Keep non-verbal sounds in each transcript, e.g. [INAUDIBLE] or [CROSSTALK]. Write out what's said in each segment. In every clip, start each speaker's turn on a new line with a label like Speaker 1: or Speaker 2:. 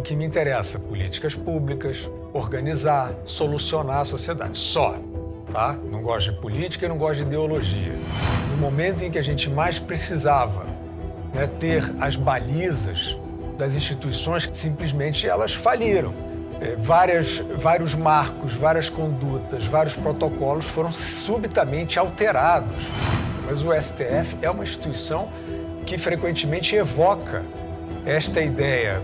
Speaker 1: o que me interessa: políticas públicas, organizar, solucionar a sociedade. Só. Tá? Não gosto de política e não gosto de ideologia. No momento em que a gente mais precisava né, ter as balizas das instituições, simplesmente elas faliram. É, várias, vários marcos, várias condutas, vários protocolos foram subitamente alterados. Mas o STF é uma instituição que frequentemente evoca esta ideia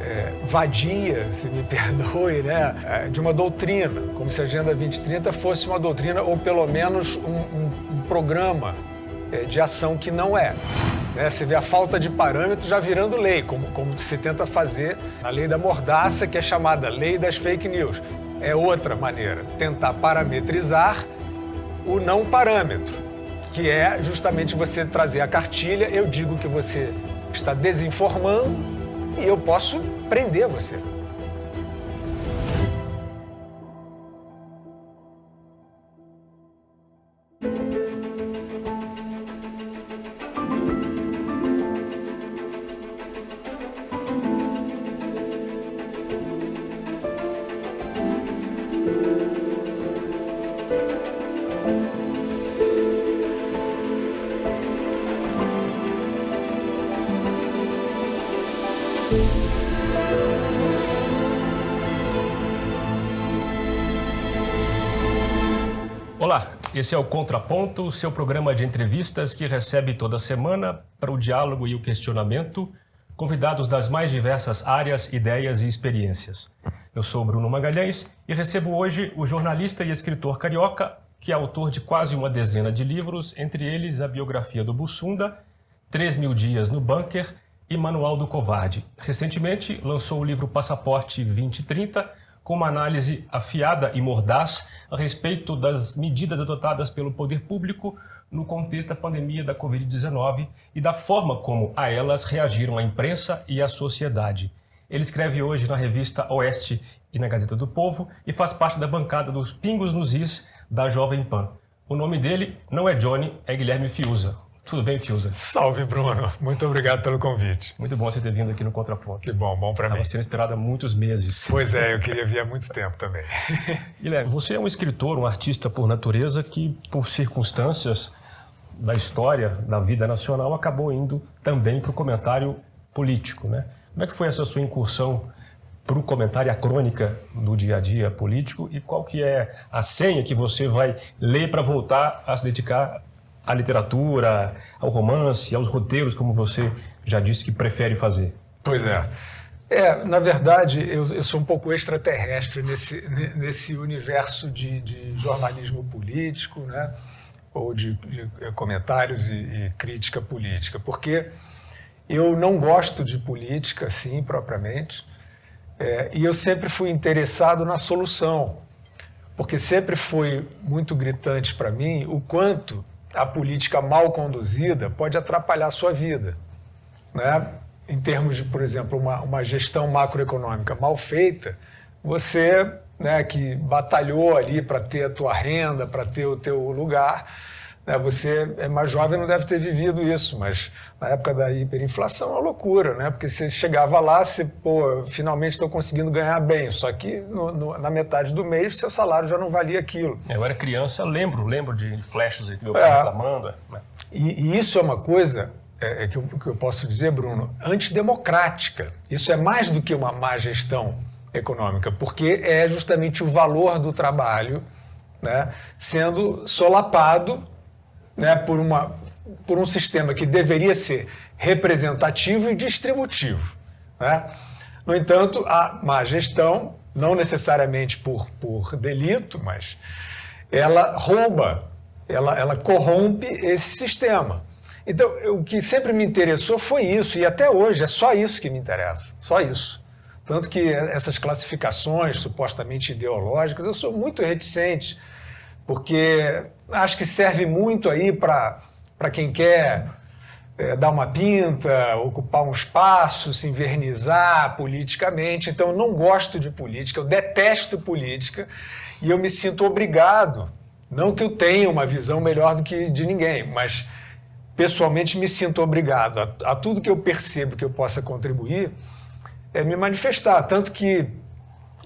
Speaker 1: é, vadia, se me [LAUGHS] perdoe, né, é, de uma doutrina, como se a Agenda 2030 fosse uma doutrina ou pelo menos um, um, um programa é, de ação que não é. Né? Você vê a falta de parâmetros já virando lei, como, como se tenta fazer a lei da mordaça, que é chamada lei das fake news. É outra maneira, tentar parametrizar o não parâmetro, que é justamente você trazer a cartilha, eu digo que você está desinformando, e eu posso prender você.
Speaker 2: Esse é o Contraponto, seu programa de entrevistas que recebe toda semana para o diálogo e o questionamento convidados das mais diversas áreas, ideias e experiências. Eu sou Bruno Magalhães e recebo hoje o jornalista e escritor carioca, que é autor de quase uma dezena de livros, entre eles a biografia do Bussunda, 3 mil dias no bunker e Manual do Covarde. Recentemente lançou o livro Passaporte 2030, com uma análise afiada e mordaz a respeito das medidas adotadas pelo poder público no contexto da pandemia da Covid-19 e da forma como a elas reagiram a imprensa e a sociedade. Ele escreve hoje na revista Oeste e na Gazeta do Povo e faz parte da bancada dos Pingos nos Is da Jovem Pan. O nome dele não é Johnny, é Guilherme Fiuza. Tudo bem, Fiuza?
Speaker 1: Salve, Bruno. Muito obrigado pelo convite.
Speaker 2: Muito bom você ter vindo aqui no Contraponto.
Speaker 1: Que bom, bom para mim.
Speaker 2: Estava sendo esperado há muitos meses.
Speaker 1: Pois é, eu [LAUGHS] queria vir há muito tempo também. [LAUGHS]
Speaker 2: Guilherme, você é um escritor, um artista por natureza que, por circunstâncias da história, da vida nacional, acabou indo também para o comentário político, né? Como é que foi essa sua incursão para o comentário, a crônica do dia a dia político e qual que é a senha que você vai ler para voltar a se dedicar à literatura, ao romance, aos roteiros, como você já disse que prefere fazer?
Speaker 1: Pois é. É, na verdade, eu, eu sou um pouco extraterrestre nesse, nesse universo de, de jornalismo político, né? ou de, de comentários e, e, crítica política, porque eu não gosto de política, assim, propriamente, é, e eu sempre fui interessado na solução, porque sempre foi muito gritante para mim o quanto a política mal conduzida pode atrapalhar a sua vida. Né? Em termos de, por exemplo, uma, uma gestão macroeconômica mal feita, você né, que batalhou ali para ter a tua renda, para ter o teu lugar, você é mais jovem não deve ter vivido isso, mas na época da hiperinflação é uma loucura, né? Porque você chegava lá, você, pô, finalmente estou conseguindo ganhar bem, só que no, no, na metade do mês seu salário já não valia aquilo.
Speaker 2: Eu era criança, lembro, lembro de flashes aí, meu pai é. reclamando. Né?
Speaker 1: E, e, isso é uma coisa é, é que, eu, que eu posso dizer, Bruno, antidemocrática. Isso é mais do que uma má gestão econômica, porque é justamente o valor do trabalho né, sendo solapado né, por, uma, por um sistema que deveria ser representativo e distributivo. Né? No entanto, a má gestão, não necessariamente por, por delito, mas ela rouba, ela, ela corrompe esse sistema. Então, o que sempre me interessou foi isso, e até hoje é só isso que me interessa, só isso. Tanto que essas classificações supostamente ideológicas, eu sou muito reticente porque acho que serve muito aí para quem quer é, dar uma pinta, ocupar um espaço, se invernizar politicamente. Então, eu não gosto de política, eu detesto política e eu me sinto obrigado. Não que eu tenha uma visão melhor do que de ninguém, mas pessoalmente me sinto obrigado a, a tudo que eu percebo que eu possa contribuir, é, me manifestar. Tanto que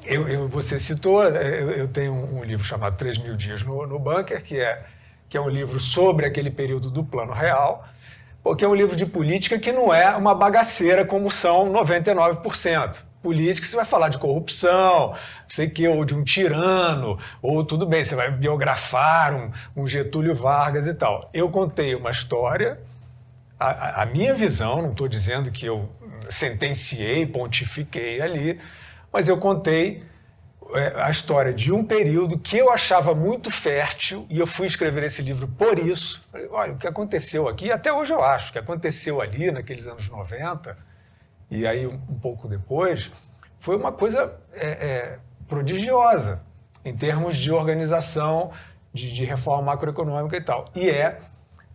Speaker 1: eu, eu, você citou, é, eu, eu tenho um, livro chamado 3 mil dias no, no bunker, que é, que é um livro sobre aquele período do plano real, porque é um livro de política que não é uma bagaceira como são 99% política, você vai falar de corrupção, sei que, ou de um tirano, ou tudo bem, você vai biografar um, um Getúlio Vargas e tal. Eu contei uma história, a, a minha visão, não estou dizendo que eu sentenciei, pontifiquei ali, mas eu contei é, a história de um período que eu achava muito fértil e eu fui escrever esse livro por isso. Olha, o que aconteceu aqui, até hoje eu acho, o que aconteceu ali naqueles anos 90 e aí um, um pouco depois, foi uma coisa é, é, prodigiosa em termos de organização, de, de, reforma macroeconômica e tal. E é,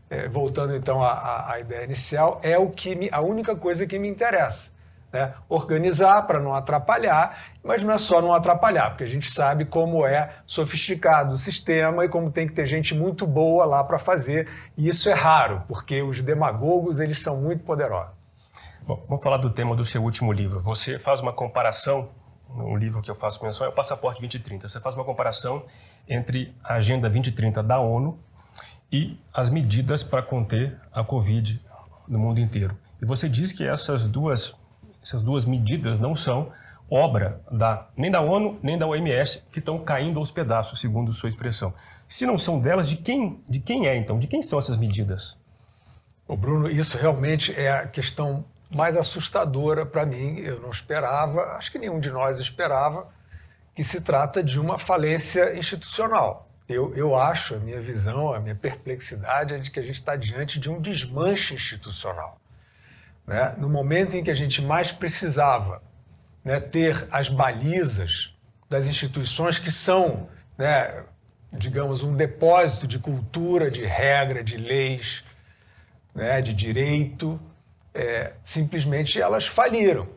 Speaker 1: é voltando então à, à, ideia inicial, é o que me, a única coisa que me interessa. Né? Organizar para não atrapalhar, mas não é só não atrapalhar, porque a gente sabe como é sofisticado o sistema e como tem que ter gente muito boa lá para fazer. E isso é raro, porque os demagogos eles são muito poderosos.
Speaker 2: Bom, vamos falar do tema do seu último livro. Você faz uma comparação, no livro que eu faço menção é o Passaporte 2030. Você faz uma comparação entre a Agenda 2030 da ONU e as medidas para conter a Covid no mundo inteiro. E você diz que essas duas, essas duas medidas não são obra da, nem da ONU nem da OMS, que estão caindo aos pedaços, segundo sua expressão. Se não são delas, de quem, de quem é então? De quem são essas medidas?
Speaker 1: O Bruno, isso realmente é a questão mais assustadora para mim. Eu não esperava, acho que nenhum de nós esperava, que se trata de uma falência institucional. Eu, eu acho, a minha visão, a minha perplexidade é de que a gente está diante de um desmanche institucional. Né? No momento em que a gente mais precisava né, ter as balizas das instituições que são, né, digamos, um depósito de cultura, de regra, de leis, né, de direito, é, simplesmente elas faliram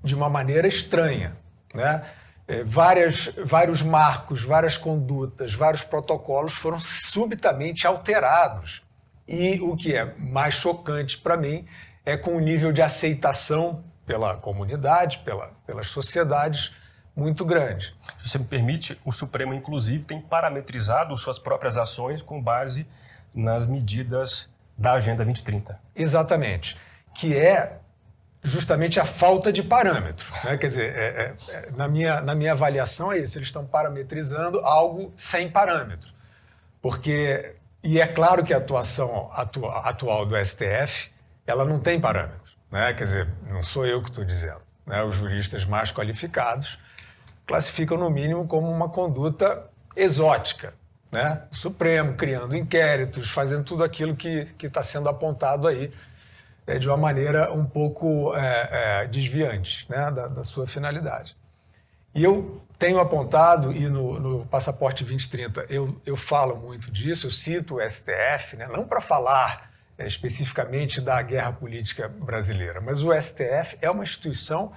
Speaker 1: de uma maneira estranha. Né? É, várias, vários marcos, várias condutas, vários protocolos foram subitamente alterados. E o que é mais chocante para mim é com o nível de aceitação pela comunidade, pela, pelas sociedades muito grande.
Speaker 2: Se você me permite, o Supremo, inclusive, tem parametrizado suas próprias ações com base nas medidas da Agenda 2030.
Speaker 1: Exatamente que é justamente a falta de parâmetro. Né? Quer dizer, é, é, é, na, minha, na minha avaliação é isso, eles estão parametrizando algo sem parâmetro. Porque, e é claro que a atuação atua, atual do STF, ela não tem parâmetro. Né? Quer dizer, não sou eu que estou dizendo. Né? Os juristas mais qualificados classificam, no mínimo, como uma conduta exótica. Né? O Supremo criando inquéritos, fazendo tudo aquilo que está sendo apontado aí é, de uma maneira um pouco é, é, desviante né, da, da, sua finalidade. E eu tenho apontado, e no, no Passaporte 2030 eu, eu falo muito disso, eu cito o STF, né, não para falar especificamente da guerra política brasileira, mas o STF é uma instituição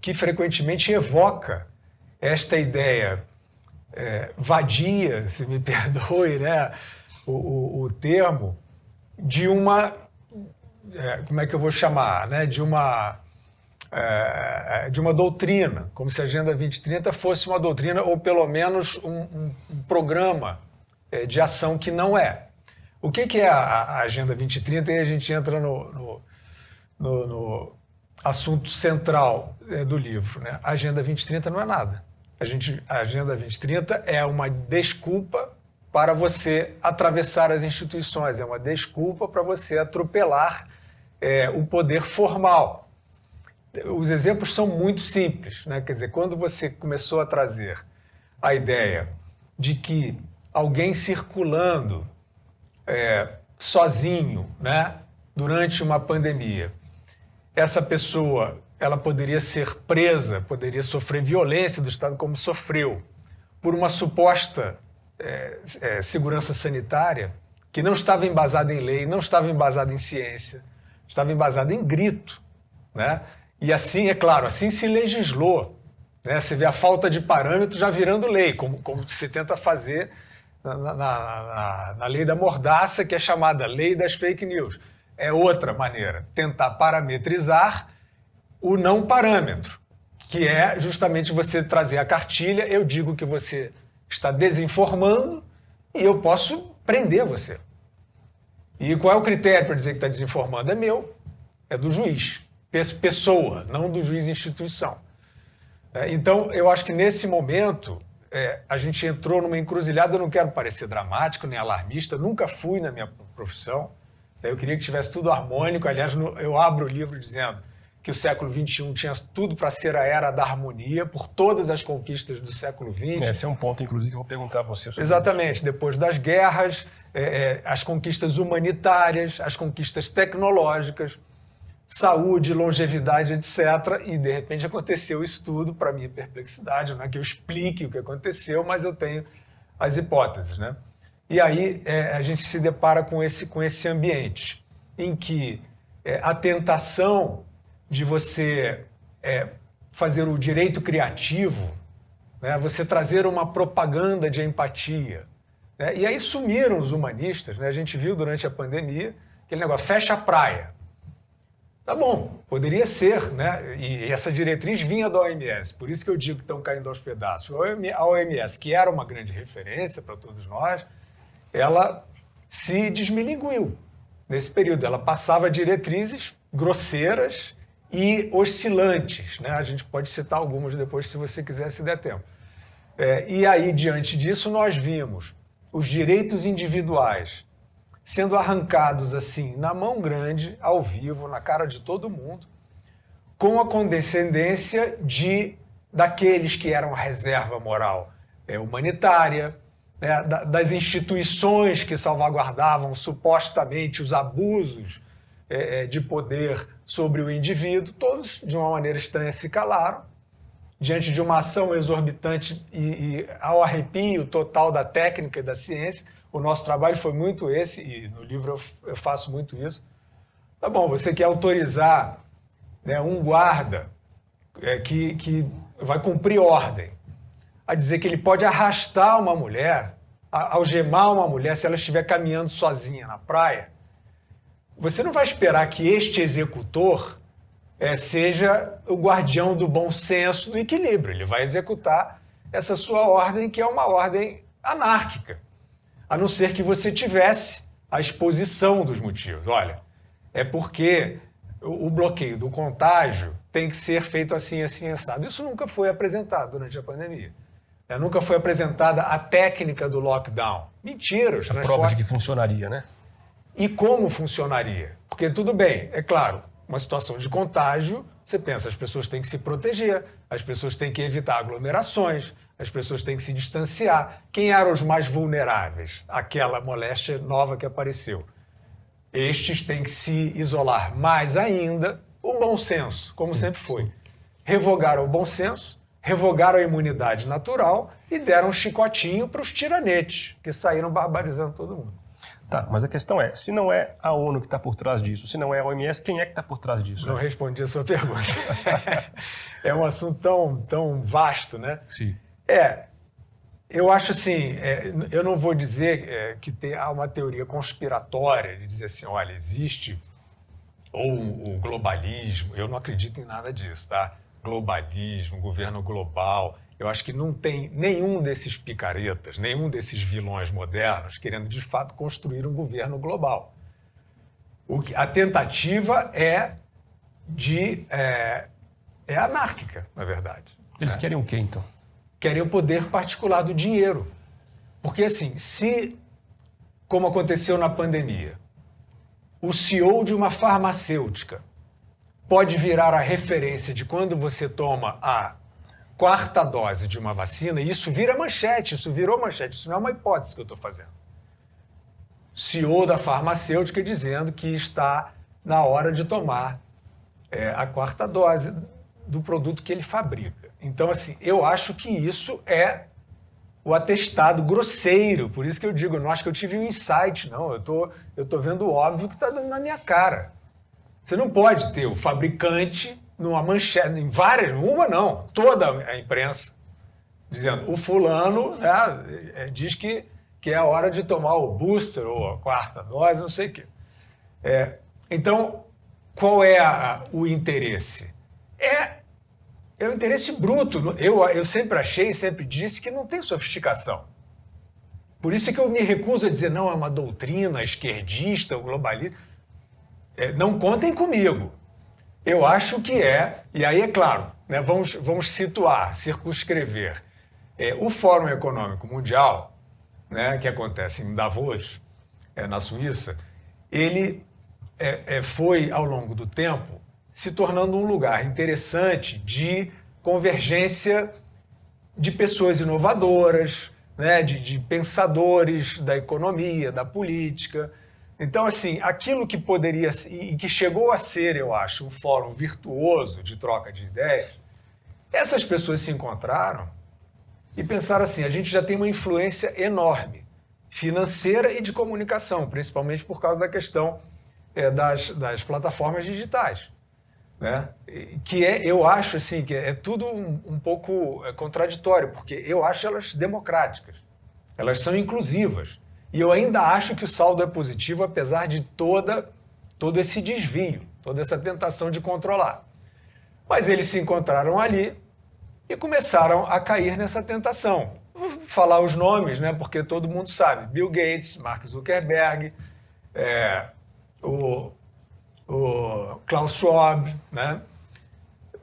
Speaker 1: que frequentemente evoca esta ideia é, vadia, se me [LAUGHS] perdoe né, o, o, o termo, de uma é, como é que eu vou chamar, né, de uma é, de uma doutrina, como se a Agenda 2030 fosse uma doutrina ou pelo menos um, um, um programa é, de ação que não é. O que, que é a, a, Agenda 2030? E a gente entra no, no, no, no assunto central é, do livro. Né? A Agenda 2030 não é nada. A, gente, a Agenda 2030 é uma desculpa para você atravessar as instituições, é uma desculpa para você atropelar é, o poder formal. Os exemplos são muito simples. Né? Quer dizer, quando você começou a trazer a ideia de que alguém circulando é, sozinho né, durante uma pandemia, essa pessoa ela poderia ser presa, poderia sofrer violência do Estado, como sofreu, por uma suposta é, é, segurança sanitária que não estava embasada em lei, não estava embasada em ciência, estava embasado em grito. Né? E assim, é claro, assim se legislou. Né? Você vê a falta de parâmetros já virando lei, como, como se tenta fazer na, na, na, na lei da mordaça, que é chamada lei das fake news. É outra maneira, tentar parametrizar o não parâmetro. que é justamente você trazer a cartilha, eu digo que você está desinformando e eu posso prender você. E qual é o critério para dizer que está desinformando? É meu, é do juiz, pessoa, não do juiz instituição. É, então, eu acho que nesse momento é, a gente entrou numa encruzilhada. Eu não quero parecer dramático nem alarmista, nunca fui na minha profissão. Eu queria que tivesse tudo harmônico. Aliás, eu abro o livro dizendo que o século XXI tinha tudo para ser a era da harmonia por todas as conquistas do século XX.
Speaker 2: Esse é um ponto, inclusive, que eu vou perguntar a você.
Speaker 1: Sobre Exatamente. Isso. Depois das guerras, é, é, as conquistas humanitárias, as conquistas tecnológicas, saúde, longevidade, etc. E, de repente, aconteceu isso tudo, para minha perplexidade. Não é que eu explique o que aconteceu, mas eu tenho as hipóteses. Né? E aí é, a gente se depara com esse, com esse ambiente em que é, a tentação de você é, fazer o direito criativo, né? você trazer uma propaganda de empatia. Né? E aí sumiram os humanistas. Né? A gente viu durante a pandemia aquele negócio, fecha a praia. Tá bom, poderia ser, né? E essa diretriz vinha da OMS, por isso que eu digo que estão caindo aos pedaços. A OMS, que era uma grande referência para todos nós, ela se desmilinguiu nesse período. Ela passava diretrizes grosseiras e oscilantes. Né? A gente pode citar algumas depois, se você quiser, se der tempo. É, e aí, diante disso, nós vimos os direitos individuais sendo arrancados assim, na mão grande, ao vivo, na cara de todo mundo, com a condescendência de daqueles que eram reserva moral é, humanitária, né, das instituições que salvaguardavam supostamente os abusos é, é, de poder sobre o indivíduo, todos de uma maneira estranha se calaram diante de uma ação exorbitante e, e, ao arrepio total da técnica e da ciência. O nosso trabalho foi muito esse, e no livro eu, eu faço muito isso. Tá bom, você quer autorizar né, um guarda é, que, que vai cumprir ordem a dizer que ele pode arrastar uma mulher, algemar uma mulher se ela estiver caminhando sozinha na praia você não vai esperar que este executor é, seja o guardião do bom senso, do equilíbrio. Ele vai executar essa sua ordem, que é uma ordem anárquica, a não ser que você tivesse a exposição dos motivos. Olha, é porque o bloqueio do contágio tem que ser feito assim, assim, assado. Isso nunca foi apresentado durante a pandemia. É, nunca foi apresentada a técnica do lockdown. Mentira.
Speaker 2: Os a prova de que funcionaria, né?
Speaker 1: E como funcionaria? Porque tudo bem, é claro, uma situação de contágio, você pensa, as pessoas têm que se proteger, as pessoas têm que evitar aglomerações, as pessoas têm que se distanciar. Quem eram os mais vulneráveis? Aquela moléstia nova que apareceu. Estes têm que se isolar mais ainda. O bom senso, como sim, sempre foi. Revogaram o bom senso, revogaram a imunidade natural e deram um chicotinho para os tiranetes, que saíram barbarizando todo mundo.
Speaker 2: Tá, mas a questão é, se não é a ONU que está por trás disso, se não é a OMS, quem é que está por trás disso?
Speaker 1: Não respondi a sua [LAUGHS] pergunta. é um assunto tão, tão vasto, né?
Speaker 2: Sim.
Speaker 1: É, eu acho assim, é, eu não vou dizer é, que tem, há uma teoria conspiratória de dizer assim, olha, existe ou o globalismo, eu não acredito em nada disso, tá? Globalismo, governo global, eu acho que não tem nenhum desses picaretas, nenhum desses vilões modernos querendo de fato construir um governo global. O que, a tentativa é de é, é anárquica, na verdade.
Speaker 2: Eles né? querem o quê então?
Speaker 1: Querem o poder particular do dinheiro, porque assim, se como aconteceu na pandemia, o CEO de uma farmacêutica pode virar a referência de quando você toma a quarta dose de uma vacina, isso vira manchete, isso virou manchete, isso não é uma hipótese que eu estou fazendo. CEO da farmacêutica dizendo que está na hora de tomar é, a quarta dose do produto que ele fabrica. Então, assim, eu acho que isso é o atestado grosseiro. Por isso que eu digo, não acho que eu tive um insight, não. Eu tô, eu tô vendo o óbvio que está dando na minha cara. Você não pode ter o fabricante numa manchete, em várias, uma não, toda a imprensa, dizendo o fulano né, é, diz que, que é a hora de tomar o booster ou a quarta dose, não sei o quê. É, então, qual é a, o interesse? É é o interesse bruto. Eu, eu sempre achei, sempre disse que não tem sofisticação. Por isso é que eu me recuso a dizer, não, é uma doutrina esquerdista, globalista. É, não contem comigo. Eu acho que é, e aí é claro, né, vamos, vamos situar, circunscrever. É, o Fórum Econômico Mundial, né, que acontece em Davos, é, na Suíça, ele é, é, foi, ao longo do tempo, se tornando um lugar interessante de convergência de pessoas inovadoras, né, de, de pensadores da economia, da política. Então, assim, aquilo que poderia e que chegou a ser, eu acho, um fórum virtuoso de troca de ideias, essas pessoas se encontraram e pensaram assim: a gente já tem uma influência enorme, financeira e de comunicação, principalmente por causa da questão é, das, das plataformas digitais. Né? Que é, eu acho assim, que é tudo um, um pouco é, contraditório, porque eu acho elas democráticas, elas são inclusivas. E eu ainda acho que o saldo é positivo, apesar de toda, todo esse desvio, toda essa tentação de controlar. Mas eles se encontraram ali e começaram a cair nessa tentação. Vou falar os nomes, né, porque todo mundo sabe: Bill Gates, Mark Zuckerberg, é, o o Klaus Schwab, né?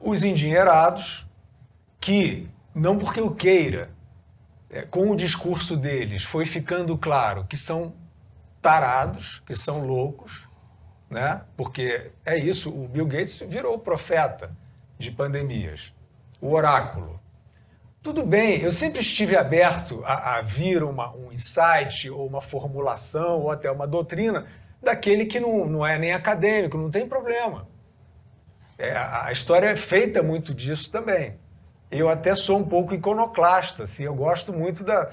Speaker 1: os endinheirados, que, não porque eu queira, é, com o discurso deles foi ficando claro que são tarados, que são loucos, né? porque é isso, o Bill Gates virou profeta de pandemias, o oráculo. Tudo bem, eu sempre estive aberto a, a vir uma, um insight ou uma formulação ou até uma doutrina daquele que não, não é nem acadêmico, não tem problema. É, a história é feita muito disso também. Eu até sou um pouco iconoclasta, assim, eu gosto muito da,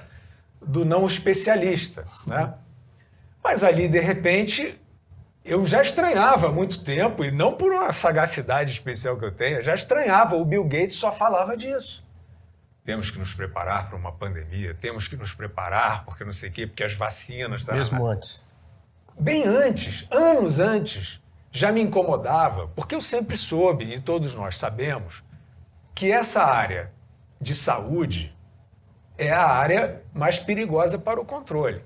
Speaker 1: do não especialista. Né? Mas ali, de repente, eu já estranhava há muito tempo, e não por uma sagacidade especial que eu tenho, já estranhava. O Bill Gates só falava disso. Temos que nos preparar para uma pandemia, temos que nos preparar porque não sei o quê, porque as vacinas.
Speaker 2: Tá, Mesmo antes
Speaker 1: bem antes, anos antes, já me incomodava, porque eu sempre soube, e todos nós sabemos, que essa área de saúde é a área mais perigosa para o controle.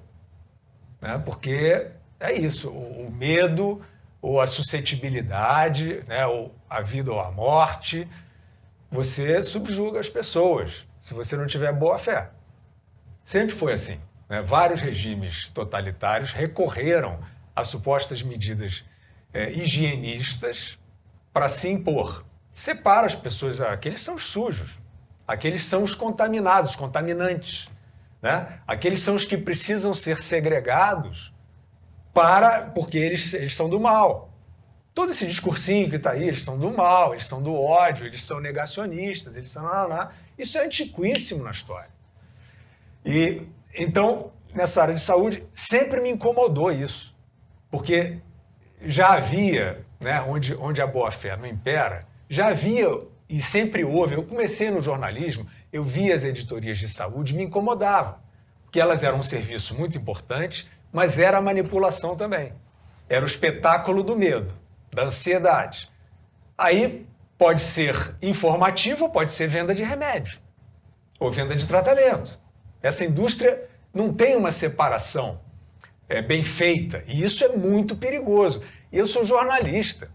Speaker 1: Né? Porque é isso, o, medo ou a suscetibilidade, né? ou a vida ou a morte, você subjuga as pessoas se você não tiver boa fé. Sempre foi assim. Né? Vários regimes totalitários recorreram a supostas medidas é, higienistas para se impor. Separa as pessoas, aqueles são os sujos, aqueles são os contaminados, contaminantes. Né? Aqueles são os que precisam ser segregados para porque eles, eles são do mal. Todo esse discursinho que está aí, eles são do mal, eles são do ódio, eles são negacionistas, eles são. Isso é antiquíssimo na história. E então, nessa área de saúde, sempre me incomodou isso. Porque já havia, né, onde, onde a boa-fé não impera, já havia e sempre houve. Eu comecei no jornalismo, eu via as editorias de saúde, me incomodava, porque elas eram um serviço muito importante, mas era a manipulação também. Era o espetáculo do medo, da ansiedade. Aí pode ser informativo, pode ser venda de remédio ou venda de tratamento. Essa indústria não tem uma separação é, bem feita, e isso é muito perigoso. Eu sou jornalista,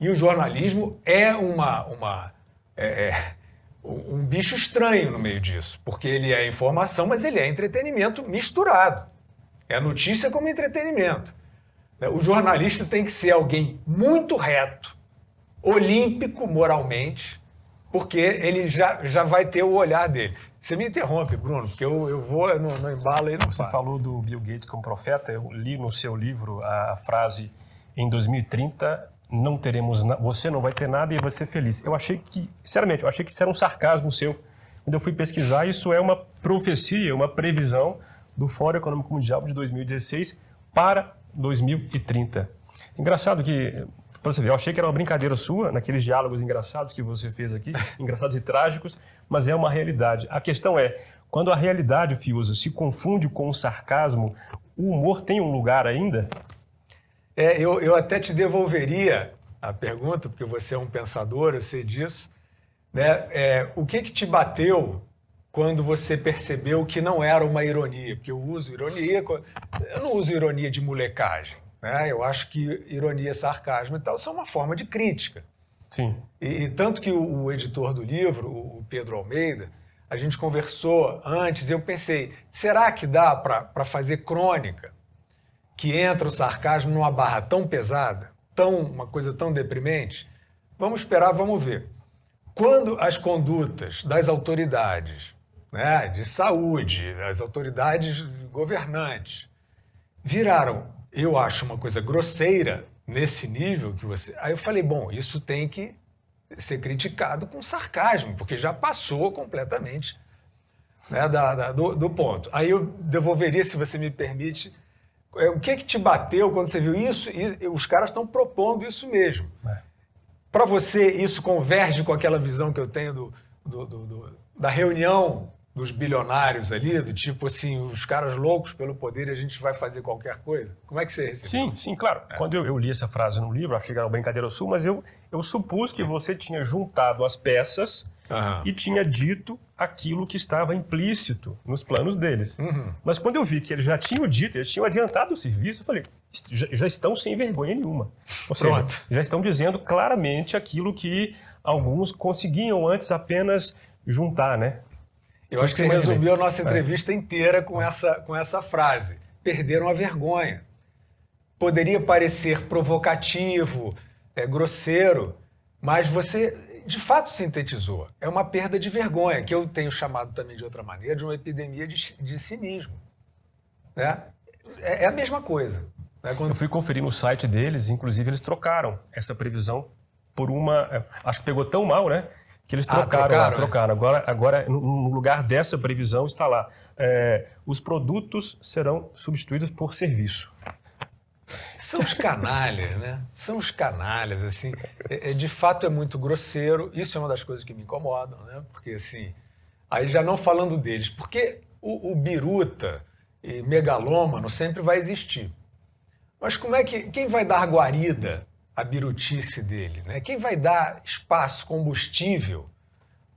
Speaker 1: e o jornalismo é uma, uma é, é, um bicho estranho no meio disso, porque ele é informação, mas ele é entretenimento misturado. É notícia como entretenimento. O jornalista tem que ser alguém muito reto, olímpico moralmente, porque ele já, já vai ter o olhar dele. Você me interrompe, Bruno, porque eu, eu vou no, no embalo e não
Speaker 2: Você falou do Bill Gates como profeta, eu li no seu livro a frase em 2030 não teremos você não vai ter nada e vai ser feliz. Eu achei que, sinceramente, eu achei que isso era um sarcasmo seu. Quando eu fui pesquisar, isso é uma profecia, uma previsão do Fórum Econômico Mundial de 2016 para 2030. Engraçado que Pra você ver, eu achei que era uma brincadeira sua, naqueles diálogos engraçados que você fez aqui, [LAUGHS] engraçados e trágicos, mas é uma realidade. A questão é, quando a realidade, Fiuza, se confunde com o sarcasmo, o humor tem um lugar ainda?
Speaker 1: É, eu, eu até te devolveria a pergunta, porque você é um pensador, eu sei disso, Né? É, o que, que te bateu quando você percebeu que não era uma ironia? Porque eu uso ironia, eu não uso ironia de molecagem. Né? Eu acho que ironia, sarcasmo e tal são uma forma de crítica.
Speaker 2: Sim.
Speaker 1: E, e tanto que o, o, editor do livro, o Pedro Almeida, a gente conversou antes e eu pensei, será que dá para fazer crônica que entra o sarcasmo numa barra tão pesada, tão uma coisa tão deprimente? Vamos esperar, vamos ver. Quando as condutas das autoridades né, de saúde, as autoridades governantes viraram, eu acho uma coisa grosseira nesse nível que você. Aí eu falei, bom, isso tem que ser criticado com sarcasmo, porque já passou completamente né, da, da, do, do, ponto. Aí eu devolveria, se você me permite, é, o que que te bateu quando você viu isso? E os caras estão propondo isso mesmo. É. Para você, isso converge com aquela visão que eu tenho do, do, do, do, da reunião dos bilionários ali, do tipo assim, os caras loucos pelo poder e a gente vai fazer qualquer coisa? Como é que você recebeu?
Speaker 2: Sim, sim, claro. É. Quando eu, eu, li essa frase no livro, achei que era uma brincadeira sua, mas eu, eu supus que você tinha juntado as peças Uhum. e tinha dito aquilo que estava implícito nos planos deles. Uhum. Mas quando eu vi que eles já tinham dito, eles tinham adiantado o serviço, eu falei, já, estão sem vergonha nenhuma. Ou seja, já estão dizendo claramente aquilo que alguns conseguiam antes apenas juntar, né?
Speaker 1: Eu acho que você resumiu a nossa entrevista inteira com essa, com essa frase. Perderam a vergonha. Poderia parecer provocativo, é, grosseiro, mas você de fato sintetizou. É uma perda de vergonha, que eu tenho chamado também de outra maneira, de uma epidemia de, de cinismo. Né? É, é a mesma coisa.
Speaker 2: Né? Quando... Eu fui conferir no site deles, inclusive eles trocaram essa previsão por uma. É, acho que pegou tão mal, né? Que eles trocaram, ah, trocaram, trocaram. Agora, agora, no lugar dessa previsão, está lá. É, os produtos serão substituídos por serviço.
Speaker 1: São os canalhas, né? São os canalhas, assim. É, é, de fato é muito grosseiro. Isso é uma das coisas que me incomodam, né? Porque, assim, aí já não falando deles, porque o, o biruta e megalômano sempre vai existir. Mas como é que quem vai dar guarida à birutice dele, né? Quem vai dar espaço, combustível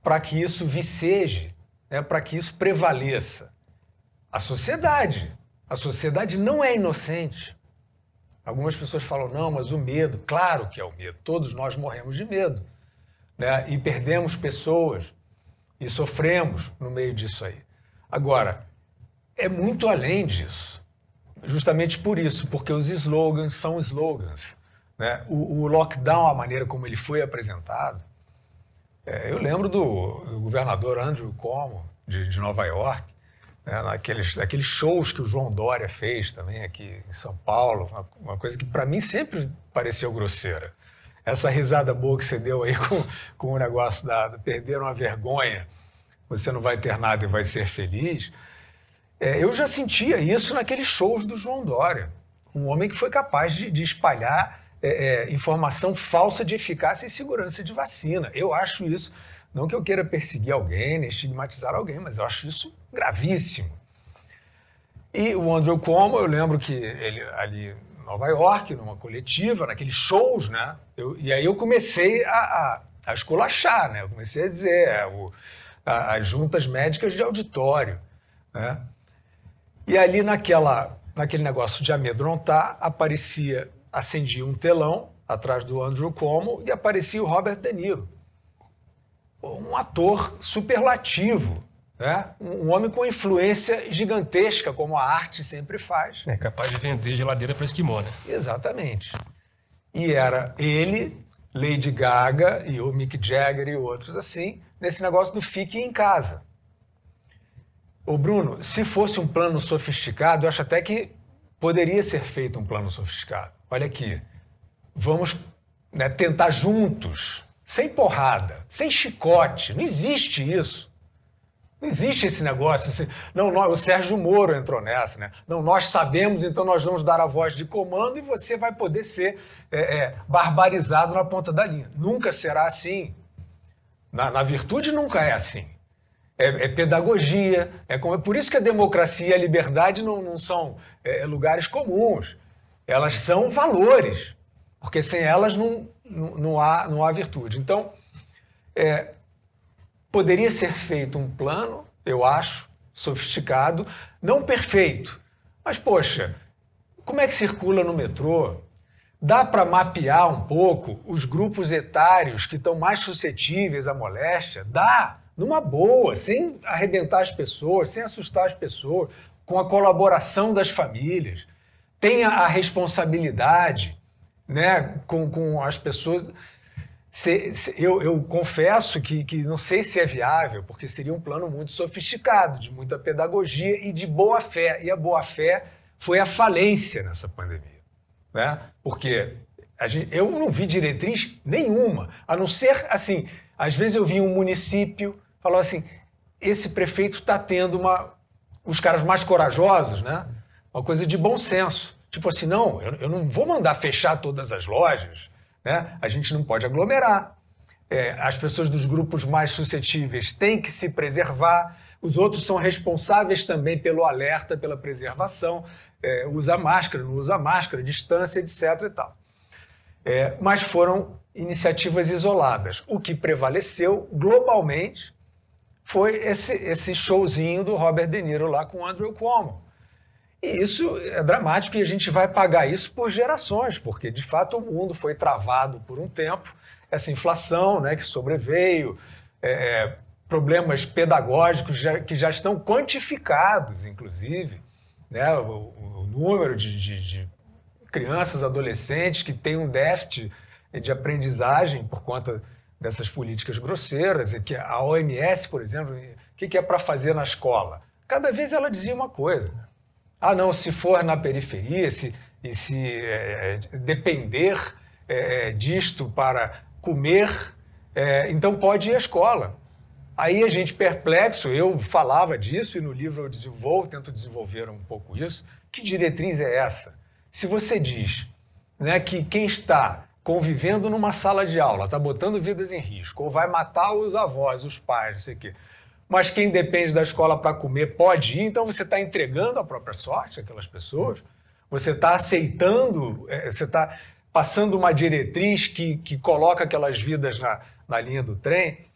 Speaker 1: para que isso viceje, né? Para que isso prevaleça? A sociedade. A sociedade não é inocente. Algumas pessoas falam, não, mas o medo, claro que é o medo, todos nós morremos de medo. Né? E perdemos pessoas e sofremos no meio disso aí. Agora, é muito além disso. Justamente por isso, porque os slogans são slogans. Né? O, o lockdown, a maneira como ele foi apresentado, é, eu lembro do, do, governador Andrew Cuomo, de, de Nova York, né, naqueles, naqueles shows que o João Dória fez também aqui em São Paulo, uma, uma coisa que para mim sempre pareceu grosseira. Essa risada boa que você deu aí [LAUGHS] com, com o negócio da, da perderam a vergonha, você não vai ter nada e vai ser feliz, é, eu já sentia isso naqueles shows do João Dória. Um homem que foi capaz de, de espalhar é, é, informação falsa de eficácia e segurança de vacina. Eu acho isso, não que eu queira perseguir alguém, nem estigmatizar alguém, mas eu acho isso gravíssimo. E o Andrew Cuomo, eu lembro que ele ali em Nova York, numa coletiva, naqueles shows, né? Eu, e aí eu comecei a, a, a esculachar, né? Eu comecei a dizer é, o, a, as juntas médicas de auditório, né? E ali naquela, naquele negócio de amedrontar, aparecia, acendia um telão atrás do Andrew Cuomo e aparecia o Robert De Niro. Um ator superlativo, né? um homem com influência gigantesca, como a arte sempre faz.
Speaker 2: É capaz de vender geladeira para esquimó, né?
Speaker 1: Exatamente. E era ele, Lady Gaga e o Mick Jagger e outros assim, nesse negócio do fique em casa. Ô Bruno, se fosse um plano sofisticado, eu acho até que poderia ser feito um plano sofisticado. Olha aqui, vamos né, tentar juntos, sem porrada, sem chicote. Não existe isso. Não existe esse negócio. Assim, não, nós, o Sérgio Moro entrou nessa, né? Não, nós sabemos, então nós vamos dar a voz de comando e você vai poder ser é, é, barbarizado na ponta da linha. Nunca será assim. Na, na virtude nunca é assim é, é pedagogia. É como, é por isso que a democracia e a liberdade não, não são é, é, lugares comuns. Elas são valores, porque sem elas não, não, não, há, não há virtude. Então, é, poderia ser feito um plano, eu acho, sofisticado, não perfeito, mas poxa, como é que circula no metrô? Dá para mapear um pouco os grupos etários que estão mais suscetíveis à moléstia? Dá, numa boa, sem arrebentar as pessoas, sem assustar as pessoas, com a colaboração das famílias. Tenha a responsabilidade né, com, com as pessoas. Se, se, eu, eu, confesso que, que não sei se é viável, porque seria um plano muito sofisticado, de muita pedagogia e de boa fé. E a boa fé foi a falência nessa pandemia né? Porque gente, eu não vi diretriz nenhuma, a não ser assim, às vezes eu vi um município falou assim, esse prefeito está tendo uma, os caras mais corajosos, né? Uma coisa de bom senso, tipo assim, não, eu, eu não vou mandar fechar todas as lojas, né? A gente não pode aglomerar. É, as pessoas dos grupos mais suscetíveis têm que se preservar. Os outros são responsáveis também pelo alerta, pela preservação é, usa máscara, não usa máscara, distância, etc. e tal. É, mas foram iniciativas isoladas. O que prevaleceu globalmente foi esse, esse showzinho do Robert De Niro lá com o Andrew Cuomo. E isso é dramático e a gente vai pagar isso por gerações, porque de fato o mundo foi travado por um tempo, essa inflação né, que sobreveio, é, é problemas pedagógicos já, que já estão quantificados, inclusive né, o, o número de, de, de, crianças, adolescentes que têm um déficit de aprendizagem por conta dessas políticas grosseiras, e que a OMS, por exemplo, o que, é para fazer na escola? Cada vez ela dizia uma coisa. Ah, não, se for na periferia, se, e se é, é depender é, disto para comer, é, então pode ir à escola. Aí a gente perplexo, eu falava disso e no livro eu desenvolvo, tento desenvolver um pouco isso. Que diretriz é essa? Se você diz né, que quem está convivendo numa sala de aula está botando vidas em risco, ou vai matar os avós, os pais, não sei o quê, mas quem depende da escola para comer pode ir, então você está entregando a própria sorte àquelas pessoas? Você está aceitando, é, você está passando uma diretriz que, que coloca aquelas vidas na, na linha do trem?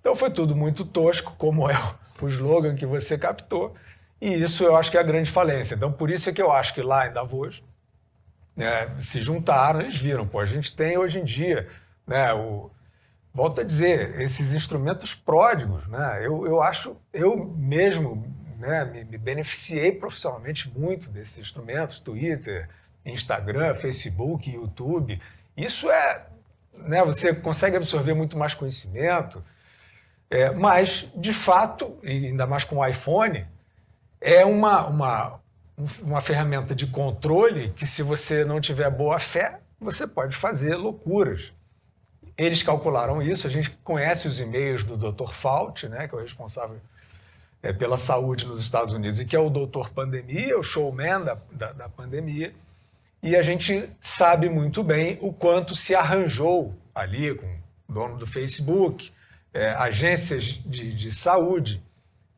Speaker 1: Então foi tudo muito tosco, como é o slogan que você captou, e isso eu acho que é a grande falência. Então por isso é que eu acho que lá em Davos né, se juntaram, eles viram, pô, a gente tem hoje em dia, né, o, volto a dizer, esses instrumentos pródigos, né, eu, eu acho, eu mesmo né, me, me beneficiei profissionalmente muito desses instrumentos, Twitter, Instagram, Facebook, YouTube. Isso é, né, você consegue absorver muito mais conhecimento, é, mas, de fato, e ainda mais com o iPhone, é uma, uma, uma ferramenta de controle que, se você não tiver boa fé, você pode fazer loucuras. Eles calcularam isso, a gente conhece os e-mails do Dr. Fauci, né, que é o responsável é, pela saúde nos Estados Unidos, e que é o doutor pandemia, o showman da, da, da pandemia, e a gente sabe muito bem o quanto se arranjou ali com o dono do Facebook, é, agências de, de saúde,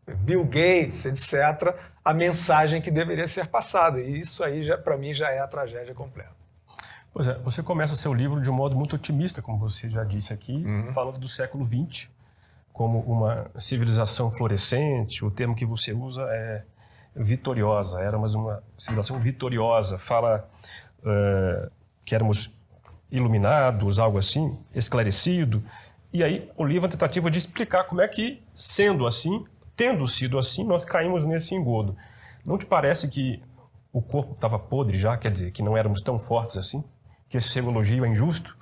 Speaker 1: Bill Gates, etc., a mensagem que deveria ser passada. E isso aí, para mim, já é a tragédia completa.
Speaker 2: Pois é, você começa seu livro de um modo muito otimista, como você já disse aqui, uhum. falando do século XX como uma civilização florescente. O termo que você usa é vitoriosa, éramos uma civilização vitoriosa. Fala uh, que éramos iluminados, algo assim, esclarecido. E aí o livro é uma tentativa de explicar como é que, sendo assim, tendo sido assim, nós caímos nesse engodo. Não te parece que o corpo estava podre já, quer dizer, que não éramos tão fortes assim? Que esse seu elogio é injusto?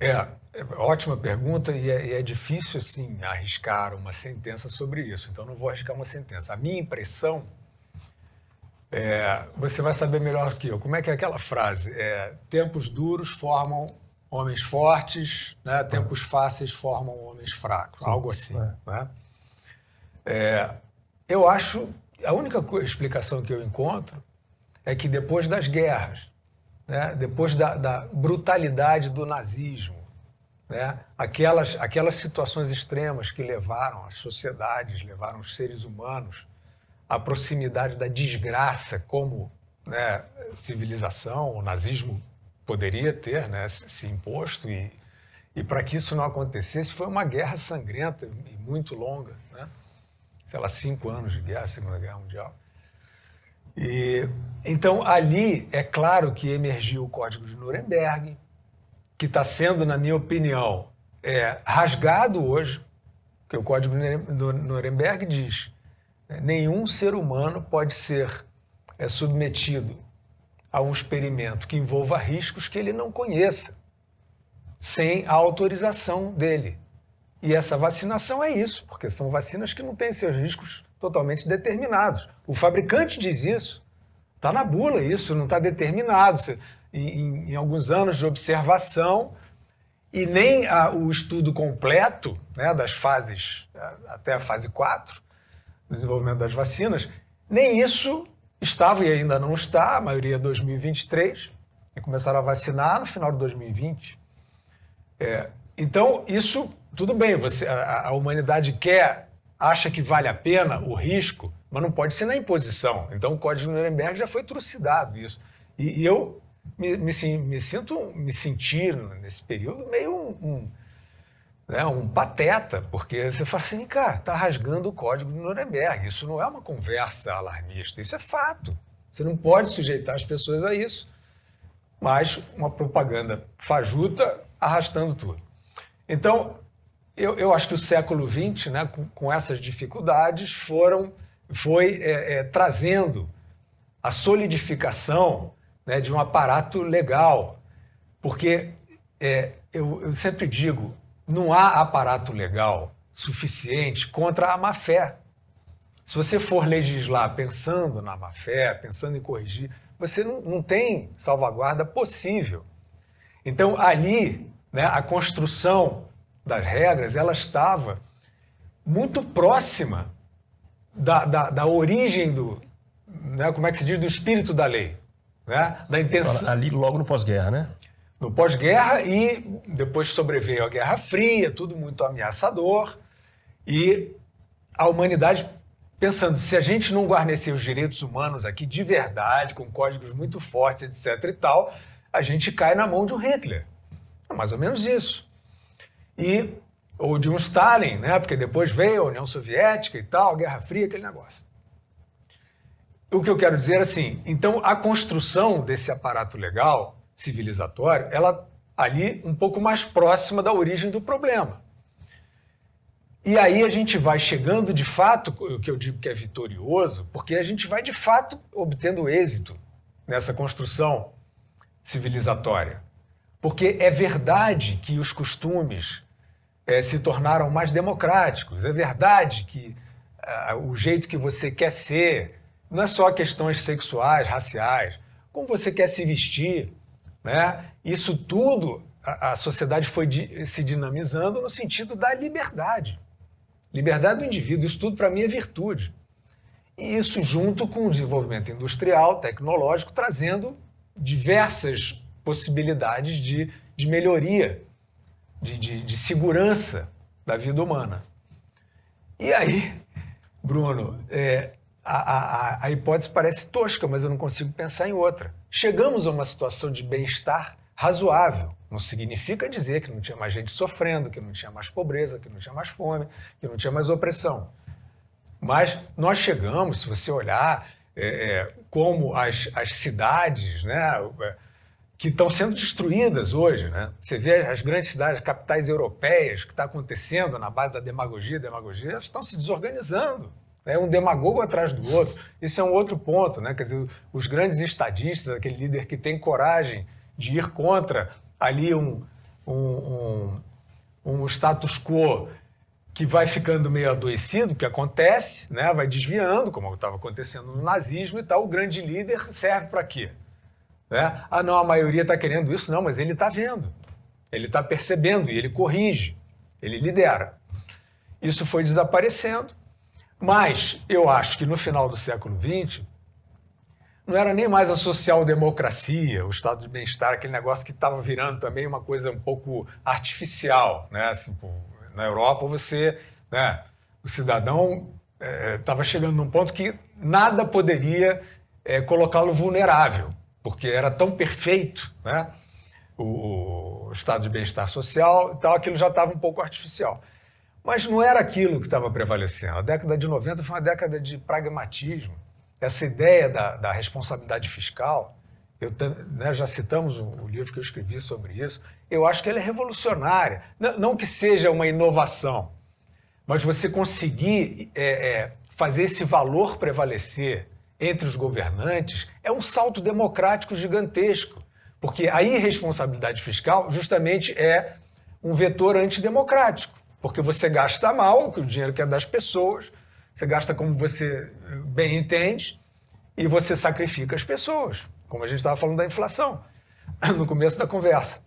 Speaker 1: É, é ótima pergunta e é, é, difícil, assim, arriscar uma sentença sobre isso. Então, não vou arriscar uma sentença. A minha impressão, é, você vai saber melhor que eu. Como é que é aquela frase? É, tempos duros formam homens fortes, né? tempos fáceis formam homens fracos, Sim. algo assim. É. Né? É, eu acho, a única explicação que eu encontro é que depois das guerras, né? depois da, da brutalidade do nazismo, né? aquelas, aquelas situações extremas que levaram as sociedades, levaram os seres humanos à proximidade da desgraça como né, civilização, o nazismo poderia ter né, se imposto e, E para que isso não acontecesse, foi uma guerra sangrenta e muito longa, né? Sei lá, cinco anos de guerra, Segunda Guerra Mundial. E, então, ali, é claro que emergiu o Código de Nuremberg, que está sendo, na minha opinião, é, rasgado hoje, que o Código de Nuremberg diz né, nenhum ser humano pode ser é, submetido a um experimento que envolva riscos que ele não conheça, sem a autorização dele. E essa vacinação é isso, porque são vacinas que não têm seus riscos totalmente determinados. O fabricante diz isso. Está na bula isso, não está determinado. Em, em, alguns anos de observação, e nem a, o estudo completo né, das fases, até a fase 4, desenvolvimento das vacinas, nem isso estava e ainda não está, a maioria é 2023, e começaram a vacinar no final de 2020. É, então, isso, tudo bem, você, a, a, humanidade quer, acha que vale a pena o risco, mas não pode ser na imposição. Então, o Código de Nuremberg já foi trucidado isso. E, e eu me, me, me, sinto, me sentir nesse período meio um, um né, um pateta, porque você fala assim, cara, está rasgando o código de Nuremberg. Isso não é uma conversa alarmista, isso é fato. Você não pode sujeitar as pessoas a isso. Mas uma propaganda fajuta arrastando tudo. Então, eu, eu acho que o século XX, né, com, com essas dificuldades, foram, foi é, é, trazendo a solidificação né, de um aparato legal. Porque é, eu, eu sempre digo, não há aparato legal suficiente contra a má-fé. Se você for legislar pensando na má-fé, pensando em corrigir, você não, não tem salvaguarda possível. Então, ali, né, a construção das regras, ela estava muito próxima da, da, da origem do, né, como é que se diz, do espírito da lei. Né? Da intenção...
Speaker 2: Ali logo no pós-guerra, né?
Speaker 1: no pós-guerra e depois sobreveio a Guerra Fria, tudo muito ameaçador. E a humanidade pensando, se a gente não guarnecer os direitos humanos aqui de verdade, com códigos muito fortes, etc e tal, a gente cai na mão de um Hitler. É mais ou menos isso. E, ou de um Stalin, né? porque depois veio a União Soviética e tal, Guerra Fria, aquele negócio. O que eu quero dizer é assim, então a construção desse aparato legal civilizatório, ela ali um pouco mais próxima da origem do problema. E aí a gente vai chegando de fato, o que eu digo que é vitorioso, porque a gente vai de fato obtendo êxito nessa construção civilizatória. Porque é verdade que os costumes é, se tornaram mais democráticos, é verdade que uh, o jeito que você quer ser não é só questões sexuais, raciais, como você quer se vestir, né? Isso tudo, a, a sociedade foi di, se dinamizando no sentido da liberdade. Liberdade do indivíduo, isso tudo para mim é virtude. E isso junto com o desenvolvimento industrial, tecnológico, trazendo diversas possibilidades de, de melhoria, de, de, de segurança da vida humana. E aí, Bruno, é, a, a, a hipótese parece tosca, mas eu não consigo pensar em outra. Chegamos a uma situação de bem-estar razoável. Não significa dizer que não tinha mais gente sofrendo, que não tinha mais pobreza, que não tinha mais fome, que não tinha mais opressão. Mas nós chegamos, se você olhar é, é como as, as cidades né, é, que estão sendo destruídas hoje, né? você vê as grandes cidades, capitais europeias, que está acontecendo na base da demagogia, demagogia, elas estão se desorganizando é um demagogo atrás do outro. Isso é um outro ponto, né? Quer dizer, os grandes estadistas, aquele líder que tem coragem de ir contra ali um, um, um, um status quo que vai ficando meio adoecido, que acontece, né? vai desviando, como estava acontecendo no nazismo e tal. O grande líder serve para quê? Né? Ah, não, a maioria está querendo isso, não, mas ele está vendo, ele está percebendo e ele corrige, ele lidera. Isso foi desaparecendo mas eu acho que no final do século XX não era nem mais a social-democracia, o estado de bem-estar, aquele negócio que estava virando também uma coisa um pouco artificial. Né? Assim, na Europa, você, né, o cidadão estava é, chegando num ponto que nada poderia é, colocá-lo vulnerável, porque era tão perfeito. Né? o, o estado de bem-estar social e tal, aquilo já estava um pouco artificial. Mas não era aquilo que estava prevalecendo. A década de 90 foi uma década de pragmatismo. Essa ideia da, da responsabilidade fiscal, eu, né, já citamos o, o, livro que eu escrevi sobre isso, eu acho que ela é revolucionária. Não, não que seja uma inovação, mas você conseguir é, é, fazer esse valor prevalecer entre os governantes é um salto democrático gigantesco. Porque a irresponsabilidade fiscal justamente é um vetor antidemocrático. Porque você gasta mal, o dinheiro que é das pessoas, você gasta como você bem entende e você sacrifica as pessoas, como a gente estava falando da inflação [COUGHS] no começo da conversa.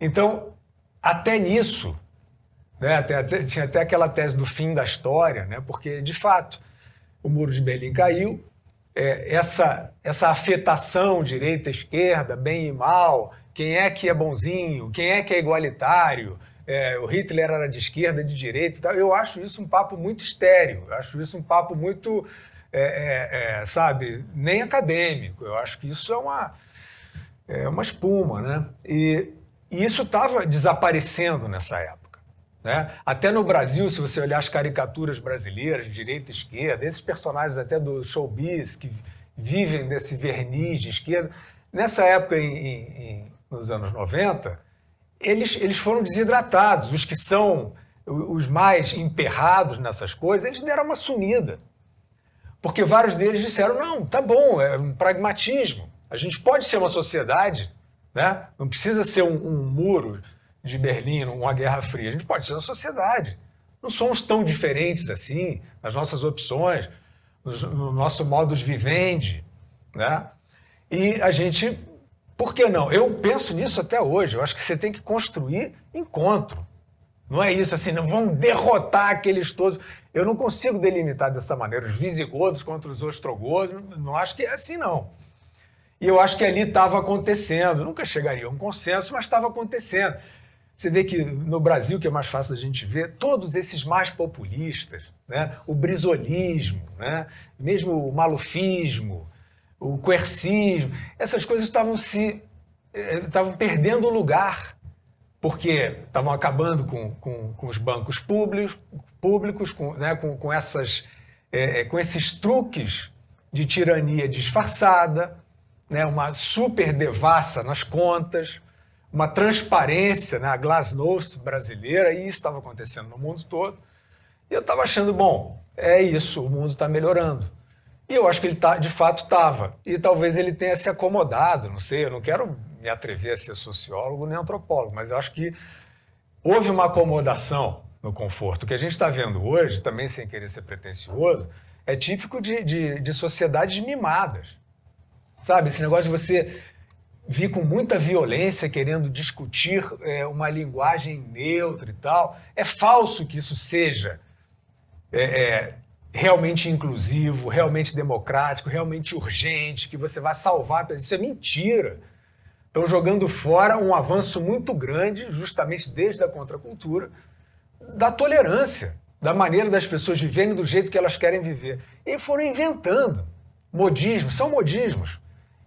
Speaker 1: Então, até nisso, né, até, até, tinha até aquela tese do fim da história, né, porque, de fato, o muro de Berlim caiu, é, essa, essa afetação direita-esquerda, bem e mal, quem é que é bonzinho, quem é que é igualitário, é, o Hitler era de esquerda, de direita e tal. Eu acho isso um papo muito estéreo, eu acho isso um papo muito, é, é, é, sabe, nem acadêmico. Eu acho que isso é uma, é uma espuma, né? E, e isso estava desaparecendo nessa época. Né? Até no Brasil, se você olhar as caricaturas brasileiras, direita e esquerda, esses personagens até do showbiz que vivem desse verniz de esquerda, nessa época, em, em, nos anos 90, eles, eles foram desidratados. Os que são os mais emperrados nessas coisas, eles deram uma sumida. Porque vários deles disseram: não, tá bom, é um pragmatismo. A gente pode ser uma sociedade, né? não precisa ser um, um muro de Berlim, uma Guerra Fria. A gente pode ser uma sociedade. Não somos tão diferentes assim nas nossas opções, no nosso modus vivendi, né? E a gente, por que não? Eu penso nisso até hoje. Eu acho que você tem que construir encontro. Não é isso assim, não vão derrotar aqueles todos. Eu não consigo delimitar dessa maneira os visigodos contra os ostrogodos. Não acho que é assim, não. E eu acho que ali estava acontecendo. Nunca chegaria a um consenso, mas estava acontecendo. Você vê que no Brasil, que é mais fácil da gente ver, todos esses mais populistas, né? o brisolismo, né? mesmo o malufismo, o coercismo, essas coisas estavam se eh, estavam perdendo lugar, porque estavam acabando com, com, com os bancos públicos, públicos com, né? com, com, essas, é, com esses truques de tirania disfarçada, né? uma super devassa nas contas, uma transparência, né, a glasnost brasileira, e isso estava acontecendo no mundo todo. E eu estava achando, bom, é isso, o mundo está melhorando. E eu acho que ele tá, de fato estava. E talvez ele tenha se acomodado, não sei, eu não quero me atrever a ser sociólogo nem antropólogo, mas eu acho que houve uma acomodação no conforto. O que a gente está vendo hoje, também sem querer ser pretencioso, é típico de, de, de sociedades mimadas. Sabe, esse negócio de você vi com muita violência querendo discutir é, uma linguagem neutra e tal. É falso que isso seja é, é, realmente inclusivo, realmente democrático, realmente urgente, que você vai salvar. Isso é mentira. Estão jogando fora um avanço muito grande, justamente desde a contracultura, da tolerância, da maneira das pessoas viverem do jeito que elas querem viver. E foram inventando modismos, são modismos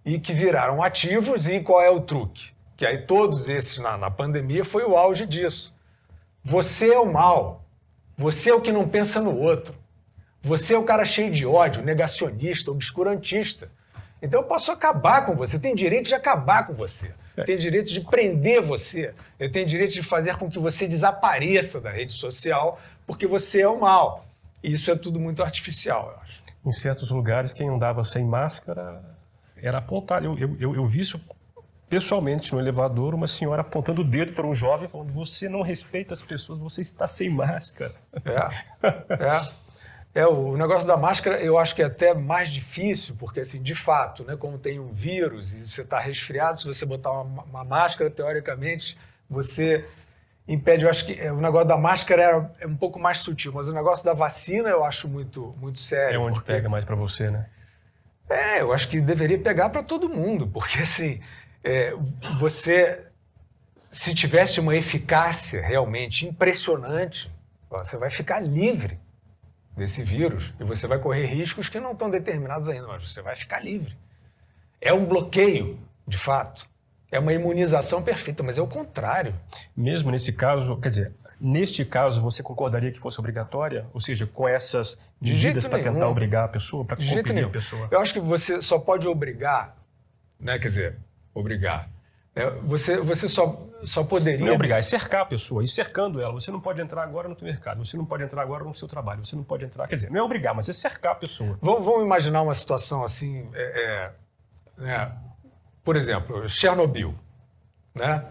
Speaker 1: e que viraram ativos. E qual é o truque? Que aí todos esses na, na pandemia foi o auge disso. Você é o mal. Você é o que não pensa no outro. Você é o cara cheio de ódio, negacionista, obscurantista. Então eu posso acabar com você. Tenho direito de acabar com você. Tenho direito de prender você. Eu tenho direito de fazer com que você desapareça da rede social porque você é o mal. E isso é tudo muito artificial, eu acho.
Speaker 2: Em certos lugares, quem andava sem máscara era apontar. Eu, eu, eu, eu vi isso pessoalmente no elevador, uma senhora apontando o dedo para um jovem, falando: Você não respeita as pessoas, você está sem máscara.
Speaker 1: É, é. É, o negócio da máscara eu acho que é até mais difícil, porque, assim, de fato, né, como tem um vírus e você está resfriado, se você botar uma, uma, máscara, teoricamente, você impede. Eu acho que é, o negócio da máscara é, é, um pouco mais sutil, mas o negócio da vacina eu acho muito, muito sério.
Speaker 2: É onde porque... pega mais para você, né?
Speaker 1: É, eu acho que deveria pegar para todo mundo, porque assim, é, você, se tivesse uma eficácia realmente impressionante, você vai ficar livre desse vírus e você vai correr riscos que não estão determinados ainda, mas você vai ficar livre. É um bloqueio, de fato. É uma imunização perfeita, mas é o contrário.
Speaker 2: Mesmo nesse caso, quer dizer, neste caso você concordaria que fosse obrigatória? Ou seja, com essas medidas para tentar obrigar a pessoa, para comprimir a pessoa?
Speaker 1: Eu acho que você só pode obrigar, né? quer dizer, obrigar. É, você, você só, só poderia.
Speaker 2: Não é obrigar, é cercar a pessoa, ir cercando ela. Você não pode entrar agora no seu mercado, você não pode entrar agora no seu trabalho, você não pode entrar. Quer dizer, não é obrigar, mas é cercar a pessoa.
Speaker 1: Vamos, vamos imaginar uma situação assim. É, é, né? Por exemplo, Chernobyl. Né?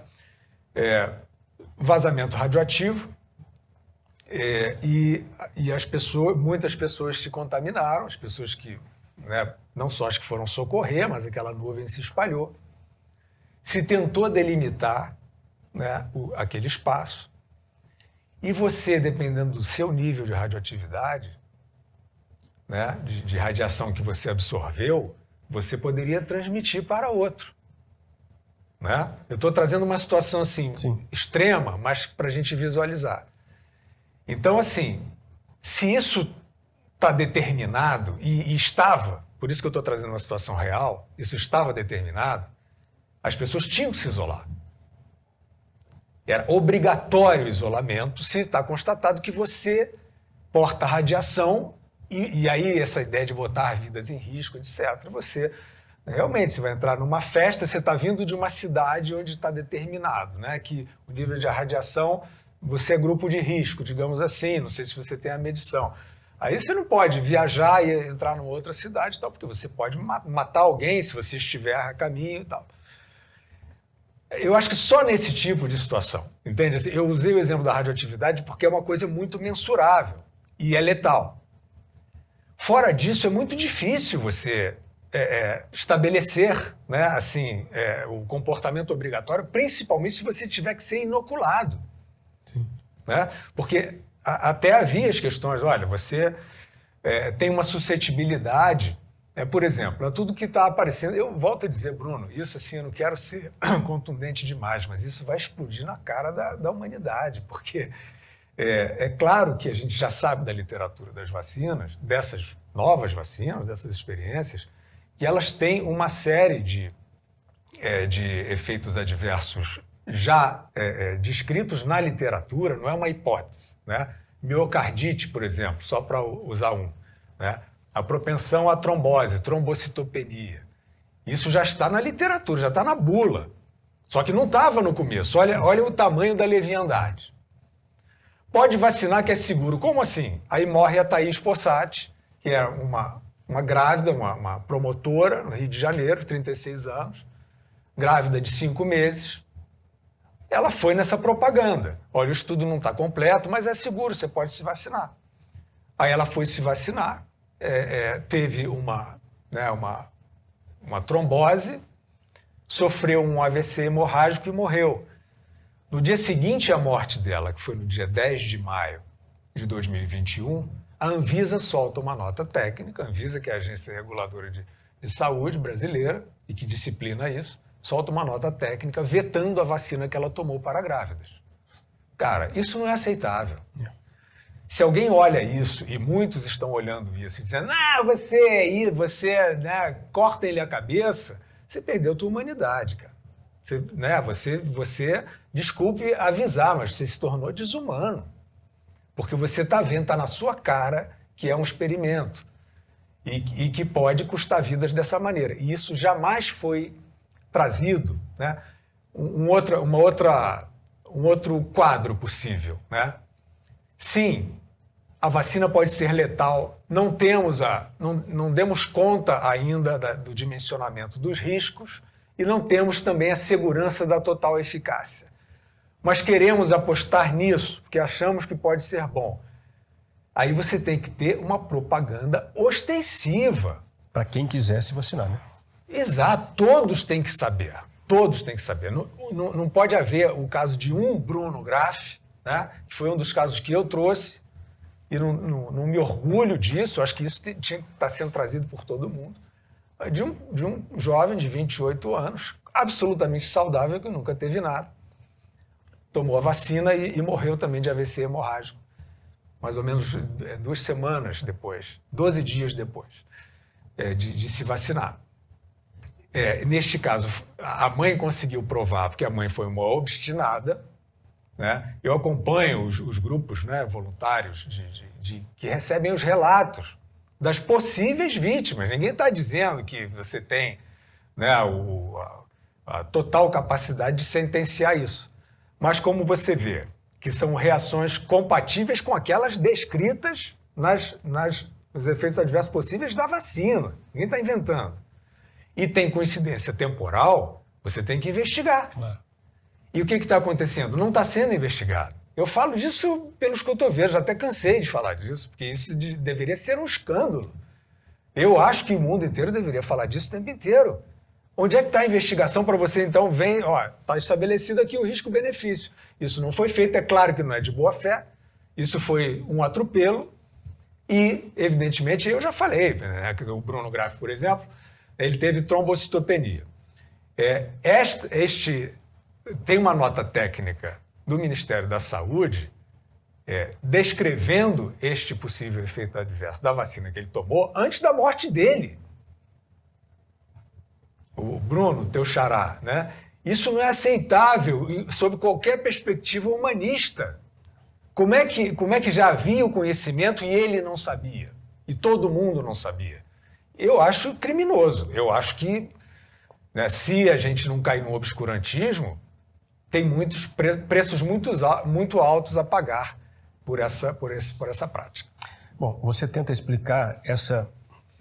Speaker 1: É, vazamento radioativo. É, e, e as pessoas, muitas pessoas se contaminaram, as pessoas que, né, não só as que foram socorrer, mas aquela nuvem se espalhou se tentou delimitar né, o, aquele espaço. E você, dependendo do seu nível de radioatividade, né, de, de radiação que você absorveu, você poderia transmitir para outro. Né? Eu estou trazendo uma situação assim Sim. extrema, mas para a gente visualizar. Então, assim, se isso está determinado e, e, estava, por isso que eu estou trazendo uma situação real, isso estava determinado, as pessoas tinham que se isolar. Era obrigatório o isolamento se está constatado que você porta radiação e, e, aí essa ideia de botar vidas em risco, etc. Você realmente você vai entrar numa festa, você está vindo de uma cidade onde está determinado, né, que o nível de radiação você é grupo de risco, digamos assim. Não sei se você tem a medição. Aí você não pode viajar e entrar numa outra cidade, tal, porque você pode matar alguém se você estiver a caminho e tal. Eu acho que só nesse tipo de situação, entende? Assim, eu usei o exemplo da radioatividade porque é uma coisa muito mensurável e é letal. Fora disso, é muito difícil você é, é, estabelecer né, assim, é, o comportamento obrigatório, principalmente se você tiver que ser inoculado. Sim. Né? Porque a, até havia as questões, olha, você é, tem uma suscetibilidade é, por exemplo, é tudo que está aparecendo. Eu volto a dizer, Bruno, isso assim, eu não quero ser [CLEARS THROAT] contundente demais, mas isso vai explodir na cara da, da humanidade, porque é, é, claro que a gente já sabe da literatura das vacinas, dessas novas vacinas, dessas experiências, que elas têm uma série de, é, de efeitos adversos já é, é descritos na literatura, não é uma hipótese. Né? Miocardite, por exemplo, só para usar um. Né? a propensão à trombose, trombocitopenia. Isso já está na literatura, já está na bula. Só que não estava no começo. Olha, olha o tamanho da leviandade. Pode vacinar que é seguro. Como assim? Aí morre a Thaís Possati, que é uma, uma grávida, uma, uma promotora no Rio de Janeiro, 36 anos, grávida de cinco meses. Ela foi nessa propaganda. Olha, o estudo não está completo, mas é seguro, você pode se vacinar. Aí ela foi se vacinar é, é, teve uma, né, uma, uma trombose, sofreu um AVC hemorrágico e morreu. No dia seguinte à morte dela, que foi no dia 10 de maio de 2021, a Anvisa solta uma nota técnica, a Anvisa, que é a agência reguladora de, de saúde brasileira e que disciplina isso, solta uma nota técnica vetando a vacina que ela tomou para grávidas. Cara, isso não é aceitável. Yeah. Se alguém olha isso, e muitos estão olhando isso, dizendo, ah, você aí, você né, corta ele a cabeça, você perdeu a tua humanidade, cara. Você, né, você, você, desculpe avisar, mas você se tornou desumano. Porque você está vendo, está na sua cara que é um experimento e, e, que pode custar vidas dessa maneira. E isso jamais foi trazido. Né? Um, outra, uma outra, um outro quadro possível. Né? Sim, a vacina pode ser letal. Não temos a, não, não demos conta ainda da, do dimensionamento dos riscos e não temos também a segurança da total eficácia. Mas queremos apostar nisso porque achamos que pode ser bom. Aí você tem que ter uma propaganda ostensiva.
Speaker 2: Para quem quiser se vacinar, né?
Speaker 1: Exato, todos têm que saber. Todos têm que saber. Não, não, não pode haver o caso de um Bruno Graff, né, que foi um dos casos que eu trouxe, e não, não, não, me orgulho disso, acho que isso tinha que estar tá sendo trazido por todo mundo, de um, de um jovem de 28 anos, absolutamente saudável, que nunca teve nada, tomou a vacina e, e morreu também de AVC hemorrágico, mais ou menos é, duas semanas depois, 12 dias depois é, de, de se vacinar. é, neste caso, a mãe conseguiu provar, porque a mãe foi uma obstinada. Né? Eu acompanho os, os grupos né, voluntários de, de, de, que recebem os relatos das possíveis vítimas. Ninguém está dizendo que você tem né, o, a, a total capacidade de sentenciar isso. Mas como você vê, que são reações compatíveis com aquelas descritas nas, nas, nos efeitos adversos possíveis da vacina. Ninguém está inventando. E tem coincidência temporal, você tem que investigar. Claro. E o que está acontecendo? Não está sendo investigado. Eu falo disso pelos cotovelos, até cansei de falar disso, porque isso de, deveria ser um escândalo. Eu acho que o mundo inteiro deveria falar disso o tempo inteiro. Onde é que está a investigação para você, então, vem, ó, está estabelecido aqui o risco-benefício. Isso não foi feito, é claro que não é de boa fé, isso foi um atropelo, e, evidentemente, eu já falei, né, o Bruno Graff, por exemplo, ele teve trombocitopenia. É, este, este, tem uma nota técnica do Ministério da Saúde é, descrevendo este possível efeito adverso da vacina que ele tomou antes da morte dele. O Bruno, teu xará, né? Isso não é aceitável sob qualquer perspectiva humanista. Como é que, como é que já havia o conhecimento e ele não sabia? E todo mundo não sabia? Eu acho criminoso. Eu acho que né, se a gente não cair no obscurantismo, tem muitos pre preços muito, muito altos a pagar por essa, por, esse, por essa prática.
Speaker 2: Bom, você tenta explicar essa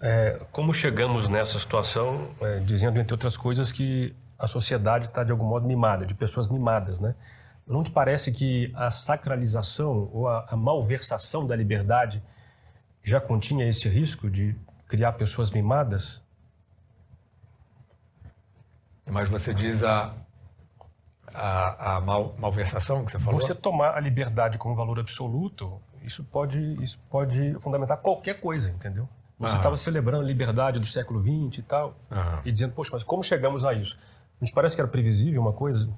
Speaker 2: é, como chegamos nessa situação, é, dizendo, entre outras coisas, que a sociedade está, de algum modo, mimada, de pessoas mimadas, né? Não te parece que a sacralização ou a, a malversação da liberdade já continha esse risco de criar pessoas mimadas?
Speaker 1: Mas você diz a, a, a mal, malversação que você falou?
Speaker 2: Você tomar a liberdade como valor absoluto, isso pode, isso pode fundamentar qualquer coisa, entendeu? Você estava celebrando a liberdade do século XX e tal, Aham. e dizendo, poxa, mas como chegamos a isso? Não te parece que era previsível uma coisa?